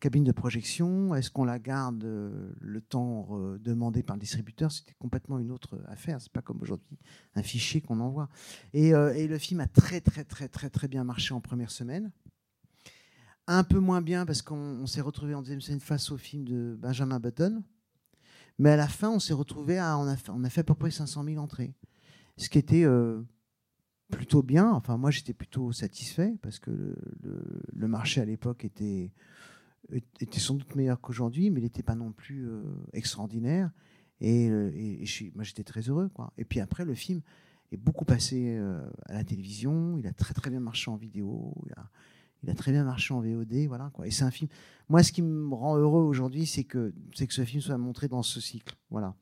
cabine de projection. Est-ce qu'on la garde euh, le temps euh, demandé par le distributeur? C'était complètement une autre affaire. C'est pas comme aujourd'hui un fichier qu'on envoie. Et, le film a très très très très très bien marché en première semaine. Un peu moins bien parce qu'on on s'est retrouvé en deuxième semaine face au film de Benjamin Button. Mais à la fin, on s'est retrouvé à. On a, fait, on a fait à peu près 500 000 entrées. Ce qui était euh, plutôt bien. Enfin, moi, j'étais plutôt satisfait parce que le, marché à l'époque était, était sans doute meilleur qu'aujourd'hui, mais il n'était pas non plus euh, extraordinaire. Et, euh, moi, j'étais très heureux. Et puis après, le film est beaucoup passé à la télévision. Il a très très bien marché en vidéo. Il a très bien marché en VOD, voilà quoi. Et c'est un film. Moi, ce qui me rend heureux aujourd'hui, c'est que c'est que ce film soit montré dans ce cycle, voilà.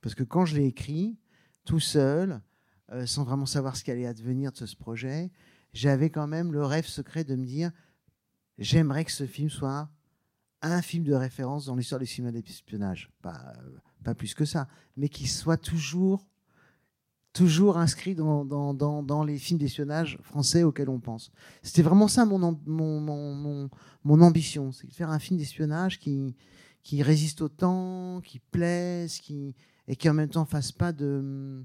Parce que quand je l'ai écrit tout seul, euh, sans vraiment savoir ce qui allait advenir de ce projet, j'avais quand même le rêve secret de me dire j'aimerais que ce film soit un film de référence dans l'histoire du cinéma d'espionnage. Pas, euh, pas plus que ça, mais qui soit toujours, toujours inscrit dans, les films d'espionnage français auxquels on pense. C'était vraiment ça mon, am- mon, mon, mon, mon ambition, c'est de faire un film d'espionnage qui, résiste au temps, qui plaise, qui, et qui en même temps fasse pas de.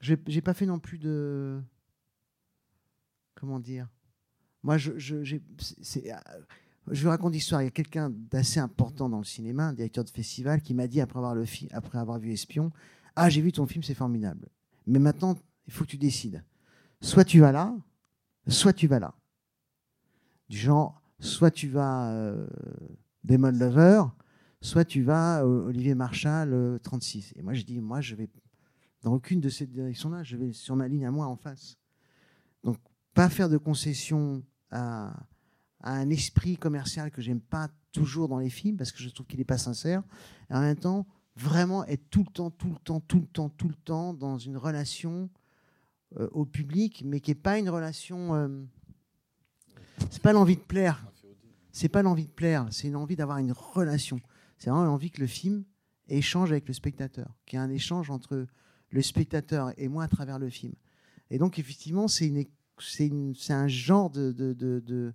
J'ai pas fait non plus de. Comment dire Moi, je, je, je vous raconte l'histoire. Il y a quelqu'un d'assez important dans le cinéma, un directeur de festival, qui m'a dit après avoir vu Espion Ah, j'ai vu ton film, c'est formidable. Mais maintenant, il faut que tu décides. Soit tu vas là, soit tu vas là. Du genre, soit tu vas euh, Demon Lover, soit tu vas euh, Olivier Marchal euh, 36. Et moi, je dis Moi, je vais dans aucune de ces directions-là, je vais sur ma ligne à moi en face. Donc, pas faire de concessions à, à un esprit commercial que j'aime pas toujours dans les films parce que je trouve qu'il n'est pas sincère. Et en même temps, vraiment être tout le temps, tout le temps, tout le temps, tout le temps dans une relation euh, au public, mais qui n'est pas une relation. Euh, c'est pas l'envie de plaire. C'est pas l'envie de plaire, c'est une envie d'avoir une relation. C'est vraiment l'envie que le film échange avec le spectateur, qu'il y ait un échange entre le spectateur et moi à travers le film. Et donc effectivement, c'est une, c'est un genre de, de, de-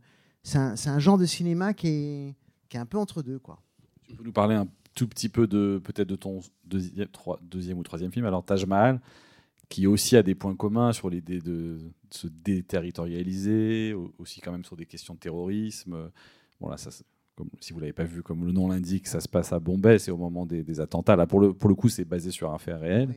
un, un genre de cinéma qui est, qui est un peu entre deux, quoi. Tu peux nous parler un tout petit peu de peut-être de ton deuxième, ou troisième film, alors Taj Mahal, qui aussi a des points communs sur l'idée de, se déterritorialiser, au- aussi quand même sur des questions de terrorisme. Bon là, comme, si vous l'avez pas vu, comme le nom l'indique, ça se passe à Bombay, c'est au moment des, des attentats. Là, pour le, pour le coup, c'est basé sur un fait réel.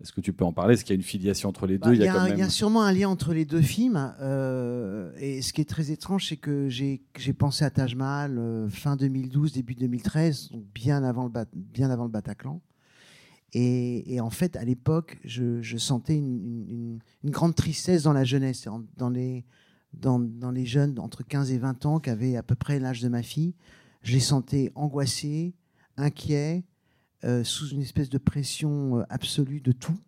Est-ce que tu peux en parler? Est-ce qu'il y a une filiation entre les Bah, deux? Il y, a a quand un- il y a même- sûrement un lien entre les deux films. euh, et ce qui est très étrange, c'est que j'ai pensé à Taj Mahal euh, fin 2012, début 2013, donc bien avant le, bien avant le Bataclan. Et, et en fait, à l'époque, je, je sentais une, une- une- une grande tristesse dans la jeunesse, dans- dans les, dans, dans les jeunes entre 15 et 20 ans qui avaient à peu près l'âge de ma fille. Je les sentais angoissés, inquiets, euh, sous une espèce de pression euh, absolue de tout.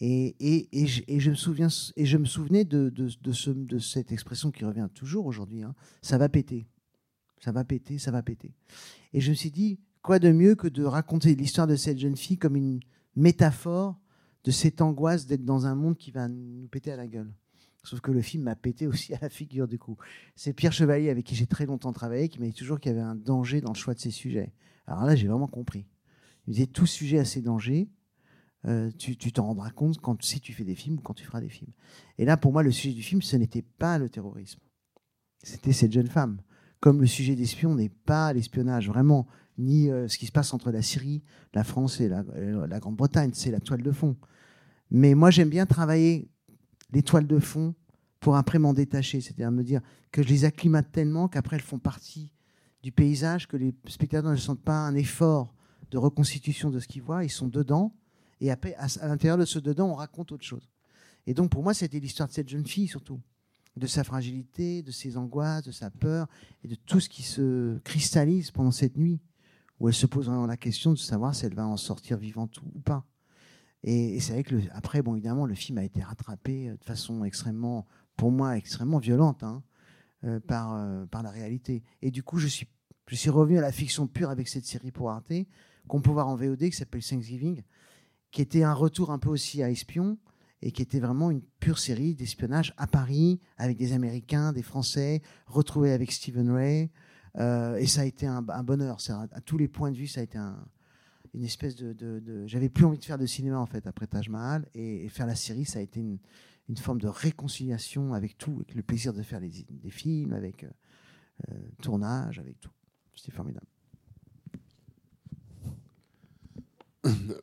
Et, et, et, je, et je me souviens, et je me souvenais de, de, de, ce, de cette expression qui revient toujours aujourd'hui. hein. Ça va péter, ça va péter, ça va péter. Et je me suis dit, quoi de mieux que de raconter l'histoire de cette jeune fille comme une métaphore de cette angoisse d'être dans un monde qui va nous péter à la gueule. Sauf que le film m'a pété aussi à la figure du coup. C'est Pierre Chevalier avec qui j'ai très longtemps travaillé qui m'a dit toujours qu'il y avait un danger dans le choix de ses sujets. Alors là, j'ai vraiment compris. Il me disait tout sujet a ses dangers. Euh, tu t'en rendras compte quand si tu fais des films ou quand tu feras des films. Et là, pour moi, le sujet du film, ce n'était pas le terrorisme. C'était cette jeune femme. Comme le sujet d'espion n'est pas l'espionnage, vraiment, ni euh, ce qui se passe entre la Syrie, la France et la, euh, la Grande-Bretagne. C'est la toile de fond. Mais moi, j'aime bien travailler les toiles de fond pour après m'en détacher. C'est-à-dire me dire que je les acclimate tellement qu'après, elles font partie du paysage, que les spectateurs ne sentent pas un effort de reconstitution de ce qu'ils voient. Ils sont dedans. Et après, à, l'intérieur de ce dedans, on raconte autre chose. Et donc, pour moi, c'était l'histoire de cette jeune fille, surtout. De sa fragilité, de ses angoisses, de sa peur, et de tout ce qui se cristallise pendant cette nuit, où elle se pose vraiment la question de savoir si elle va en sortir vivante ou pas. Et, c'est vrai que, après, bon, évidemment, le film a été rattrapé euh, de façon extrêmement, pour moi, extrêmement violente, hein, euh, par, euh, par la réalité. Et du coup, je suis, je suis revenu à la fiction pure avec cette série pour Arte, qu'on peut voir en VOD, qui s'appelle Thanksgiving, qui était un retour un peu aussi à Espion, et qui était vraiment une pure série d'espionnage à Paris, avec des Américains, des Français, retrouvés avec Stephen Ray. Euh, et ça a été un, bonheur. À tous les points de vue, ça a été un- une espèce de. J'avais plus envie de faire de cinéma, en fait, après Taj Mahal. Et, faire la série, ça a été une, forme de réconciliation avec tout, avec le plaisir de faire des films, avec euh, euh, tournage, avec tout. C'était formidable. Euh,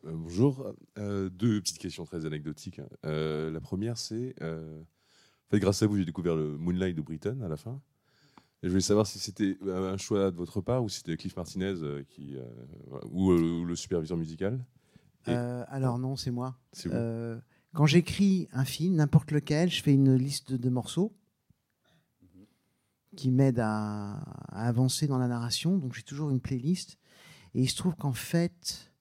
bonjour. Euh, deux petites questions très anecdotiques. hein. Euh, la première, c'est. euh, en fait, grâce à vous, j'ai découvert le Moonlight de Britton à la fin. Et je voulais savoir si c'était euh, un choix de votre part ou si c'était Cliff Martinez euh, qui, euh, ou, euh, ou le superviseur musical. Et- Euh, alors non, c'est moi. Euh, quand j'écris un film, n'importe lequel, je fais une liste de, morceaux qui m'aident à, à avancer dans la narration. Donc j'ai toujours une playlist. Et il se trouve qu'en fait,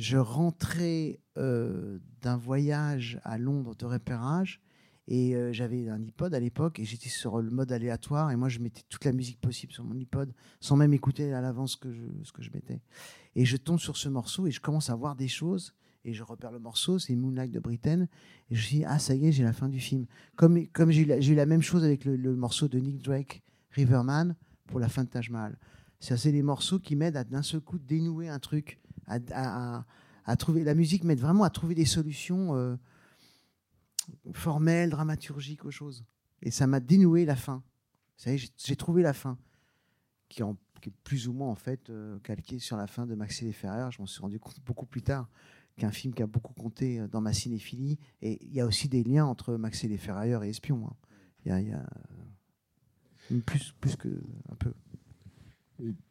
je rentrais euh, d'un voyage à Londres de repérage. Et euh, j'avais un iPod à l'époque et j'étais sur le mode aléatoire. Et moi, je mettais toute la musique possible sur mon iPod sans même écouter à l'avance ce, que je, mettais. Et je tombe sur ce morceau et je commence à voir des choses. Et je repère le morceau, c'est Moonlight de Britain. Et je me dis, ah, ça y est, j'ai la fin du film. Comme, comme j'ai eu, la- même chose avec le, morceau de Nick Drake, Riverman, pour la fin de Taj Mahal. C'est des morceaux qui m'aident à d'un seul coup dénouer un truc, à, trouver. La musique m'aide vraiment à trouver des solutions euh, formelles, dramaturgiques aux choses. Et ça m'a dénoué la fin. Vous savez, j'ai- trouvé la fin, qui, est plus ou moins en fait euh, calquée sur la fin de Max et les Ferreurs. Je m'en suis rendu compte beaucoup plus tard qu'un film qui a beaucoup compté euh, dans ma cinéphilie. Et il y a aussi des liens entre Max et Ferrailleurs et Espion. hein. Il y a, y a, plus, plus que un peu.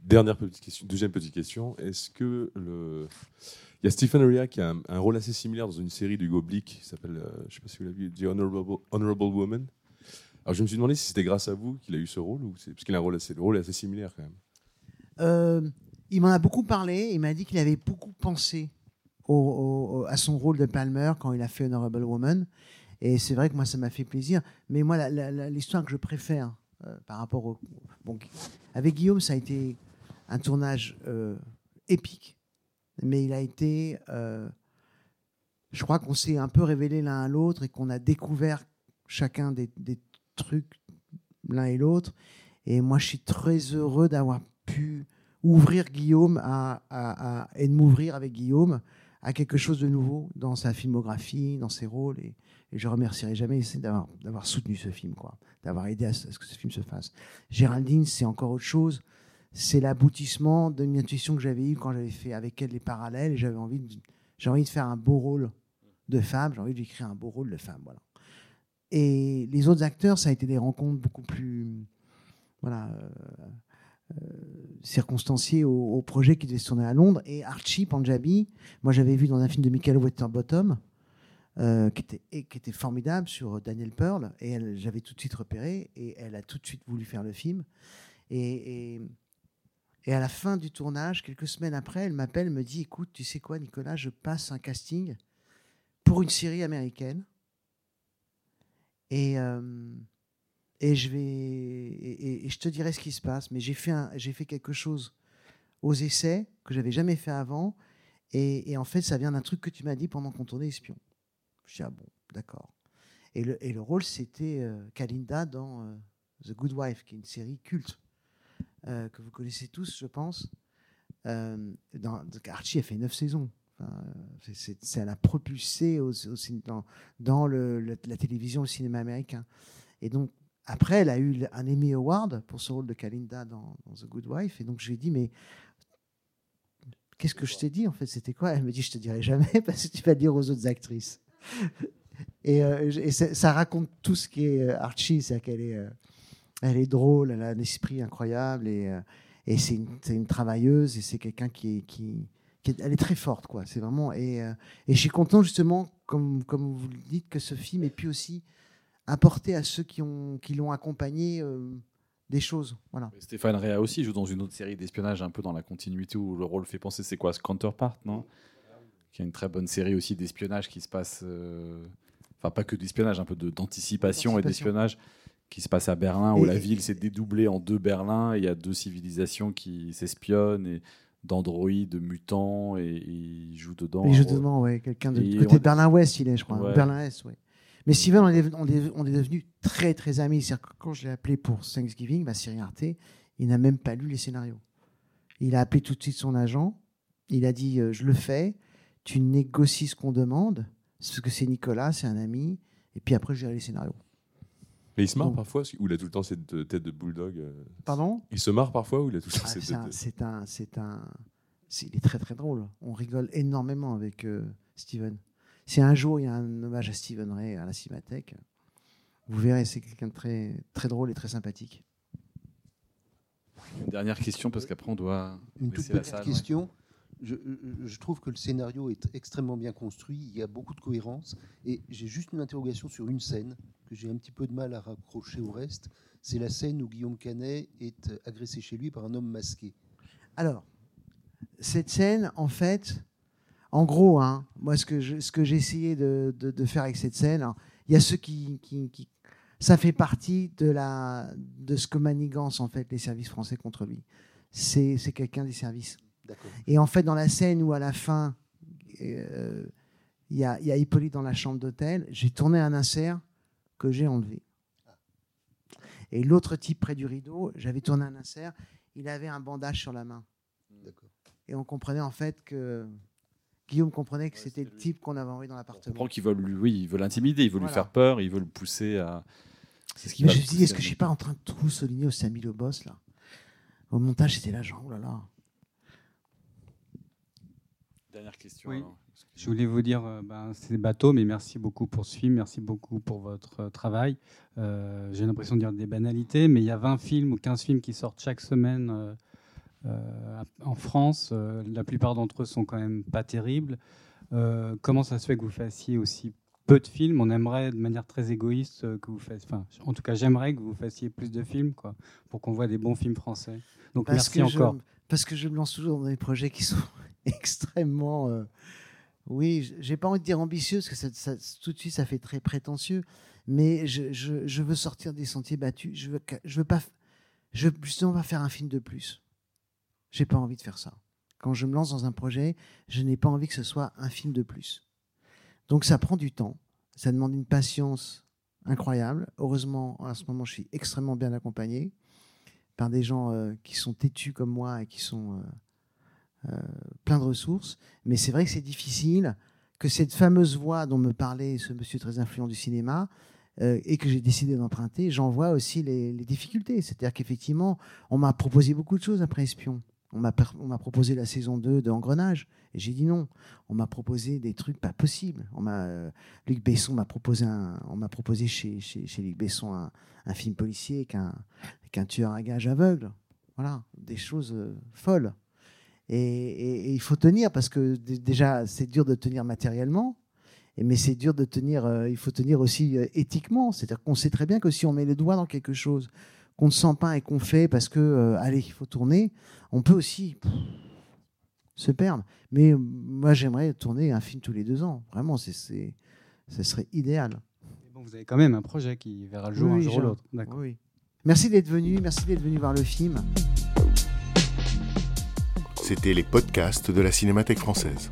Dernière petite question, deuxième petite question. Est-ce que le. Il y a Stephen Rea qui a un, rôle assez similaire dans une série d'Hugo Blick qui s'appelle, euh, je ne sais pas si vous l'avez vu, The Honorable, Woman. Alors je me suis demandé si c'était grâce à vous qu'il a eu ce rôle, ou parce qu'il a un rôle assez, le rôle est assez similaire quand même. Euh, il m'en a beaucoup parlé. Il m'a dit qu'il avait beaucoup pensé à son rôle de Palmer quand il a fait Honorable Woman. Et c'est vrai que moi, ça m'a fait plaisir. Mais moi, l'histoire que je préfère euh, par rapport au. Avec Guillaume, ça a été un tournage euh, épique. Mais il a été. euh, je crois qu'on s'est un peu révélé l'un à l'autre et qu'on a découvert chacun des, trucs l'un et l'autre. Et moi, je suis très heureux d'avoir pu ouvrir Guillaume à- et de m'ouvrir avec Guillaume à quelque chose de nouveau dans sa filmographie, dans ses rôles. Et, je remercierai jamais d'avoir, soutenu ce film, quoi, d'avoir aidé à ce, que ce film se fasse. Géraldine, c'est encore autre chose. C'est l'aboutissement d'une intuition que j'avais eue quand j'avais fait avec elle les parallèles. J'avais envie de, j'ai envie de faire un beau rôle de femme. J'ai envie d'écrire un beau rôle de femme. Voilà. Et les autres acteurs, ça a été des rencontres beaucoup plus voilà, euh, circonstanciées au, projet qui devait se tourner à Londres. Et Archie Panjabi, moi j'avais vu dans un film de Michael Winterbottom, euh, qui, était, formidable sur Daniel Pearl, et j'avais tout de suite repéré, et elle a tout de suite voulu faire le film. Et, à la fin du tournage, quelques semaines après, elle m'appelle, elle me dit, écoute, tu sais quoi Nicolas, je passe un casting pour une série américaine. Et, euh, et je vais et, je te dirai ce qui se passe. Mais j'ai fait j'ai fait quelque chose aux essais que j'avais jamais fait avant. Et, en fait, ça vient d'un truc que tu m'as dit pendant qu'on tournait Espion. Je dis ah bon, d'accord. Et le, le rôle c'était euh, Kalinda dans euh, The Good Wife, qui est une série culte euh, que vous connaissez tous, je pense. Dans, Archie a fait neuf saisons. Enfin, c'est- c'est- c'est- elle a propulsé dans, le- la télévision, le cinéma américain. Et donc, après, elle a eu un Emmy Award pour ce rôle de Kalinda dans, The Good Wife. Et donc, je lui ai dit, mais qu'est-ce que je t'ai dit En fait, c'était quoi? Elle me dit, je te dirai jamais parce que tu vas le dire aux autres actrices. et euh, ça raconte tout ce qui est euh, Archie, c'est qu'elle est, euh, elle est drôle, elle a un esprit incroyable et, et c'est une, travailleuse et c'est quelqu'un qui qui, qui elle est très forte quoi. C'est vraiment et, et je suis content justement comme comme vous le dites que ce film ait pu aussi apporter à ceux qui ont qui l'ont accompagné euh, des choses. Voilà. Stéphane Rea aussi joue dans une autre série d'espionnage un peu dans la continuité où le rôle fait penser c'est quoi ce Counterpart non? Qui est une très bonne série aussi d'espionnage qui se passe euh, enfin pas que d'espionnage un peu de- d'anticipation et d'espionnage qui se passe à Berlin où Et- la et- ville s'est dédoublée en deux Berlins il y a deux civilisations qui s'espionnent et d'androïdes, de mutants et, et ils jouent dedans. Il joue dedans, ouais, quelqu'un de côté on- Berlin-Ouest, il est, je crois. Ouais. Berlin-Est, ouais. Mais Steven, on est, on est, on est devenus très, très amis. C'est-à-dire que quand je l'ai appelé pour Thanksgiving, ma série Arte, il n'a même pas lu les scénarios. Il a appelé tout de suite son agent. Il a dit euh, Je le fais, tu négocies ce qu'on demande, parce que c'est Nicolas, c'est un ami, et puis après, je gérerai les scénarios. Mais il se marre Donc- parfois, ou il a tout le temps cette euh, tête de bulldog euh, Pardon? Il se marre parfois, ou il a tout le temps Ah, cette c'est tête c'est un, c'est un, c'est- il est très très drôle. On rigole énormément avec euh, Steven. Si un jour il y a un hommage à Steven Ray à la Cinémathèque, vous verrez, c'est quelqu'un de très très drôle et très sympathique. Une dernière question parce qu'après on doit Une toute petite salle. question. Je trouve que le scénario est extrêmement bien construit, il y a beaucoup de cohérence, et j'ai juste une interrogation sur une scène que j'ai un petit peu de mal à raccrocher au reste. C'est la scène où Guillaume Canet est agressé chez lui par un homme masqué. Alors, cette scène, en fait, En gros, hein, moi, ce que je- ce que j'ai essayé de, de- de faire avec cette scène, alors, il y a ceux qui, qui- qui- ça fait partie de la de ce que manigancent en fait les services français contre lui. C'est c'est quelqu'un des services. D'accord. Et en fait, dans la scène où à la fin, euh, il y, a, il y a Hippolyte dans la chambre d'hôtel, j'ai tourné un insert que j'ai enlevé. Et l'autre type près du rideau, j'avais tourné un insert, il avait un bandage sur la main. D'accord. Et on comprenait en fait que. Guillaume comprenait que c'était le type qu'on avait envoyé dans On l'appartement. comprend qu'il veut lui, oui, il veut l'intimider, il veut lui faire peur, il veut le pousser à. C'est ce qui Mais je me suis dit, pousser est-ce que je suis pas en train de trop souligner au Samy le boss là? Au montage, c'était là, genre, oh là là. Dernière question. Oui. alors. Je voulais vous dire, euh, ben, c'est bateau, mais merci beaucoup pour ce film, merci beaucoup pour votre euh, travail. Euh, J'ai l'impression de dire des banalités, mais il y a 20 films ou 15 films qui sortent chaque semaine en France. Euh, la plupart d'entre eux sont quand même pas terribles. Euh, comment ça se fait que vous fassiez aussi peu de films? On aimerait de manière très égoïste euh, que vous fassiez, enfin, en tout cas, j'aimerais que vous fassiez plus de films, quoi, pour qu'on voit des bons films français. Donc Parce merci que je- encore. parce que je me lance toujours dans des projets qui sont extrêmement. euh, oui, j'ai pas envie de dire ambitieux, parce que ça- ça- tout de suite, ça fait très prétentieux. Mais je, je- je veux sortir des sentiers battus. Je veux, je veux pas. f- Je veux justement pas faire un film de plus. J'ai pas envie de faire ça. Quand je me lance dans un projet, je n'ai pas envie que ce soit un film de plus. Donc ça prend du temps. Ça demande une patience incroyable. Heureusement, à ce moment, je suis extrêmement bien accompagné par des gens euh, qui sont têtus comme moi et qui sont euh, euh, pleins de ressources. Mais c'est vrai que c'est difficile, que cette fameuse voix dont me parlait ce monsieur très influent du cinéma, et que j'ai décidé d'emprunter, j'en vois aussi les difficultés. C'est-à-dire qu'effectivement, on m'a proposé beaucoup de choses après Espion. On m'a proposé la saison 2 de Engrenage, et j'ai dit non. On m'a proposé des trucs pas possibles. On m'a, euh, Luc Besson m'a proposé, proposé chez, chez, chez Luc Besson un, un film policier avec un, avec un tueur à gages aveugle. Voilà, des choses euh, folles. Et, et- il faut tenir parce que déjà, c'est dur de tenir matériellement, mais c'est dur de tenir, euh, il faut tenir aussi éthiquement. C'est-à-dire qu'on sait très bien que si on met le doigt dans quelque chose qu'on ne sent pas et qu'on fait parce que, euh, allez, il faut tourner, on peut aussi pff, se perdre. Mais euh, moi, j'aimerais tourner un film tous les deux ans. Vraiment, c'est, c'est, ce serait idéal. Mais bon, vous avez quand même un projet qui verra le jour un jour ou l'autre. D'accord. oui. Merci d'être venu, merci d'être venu voir le film. C'était les podcasts de la Cinémathèque française.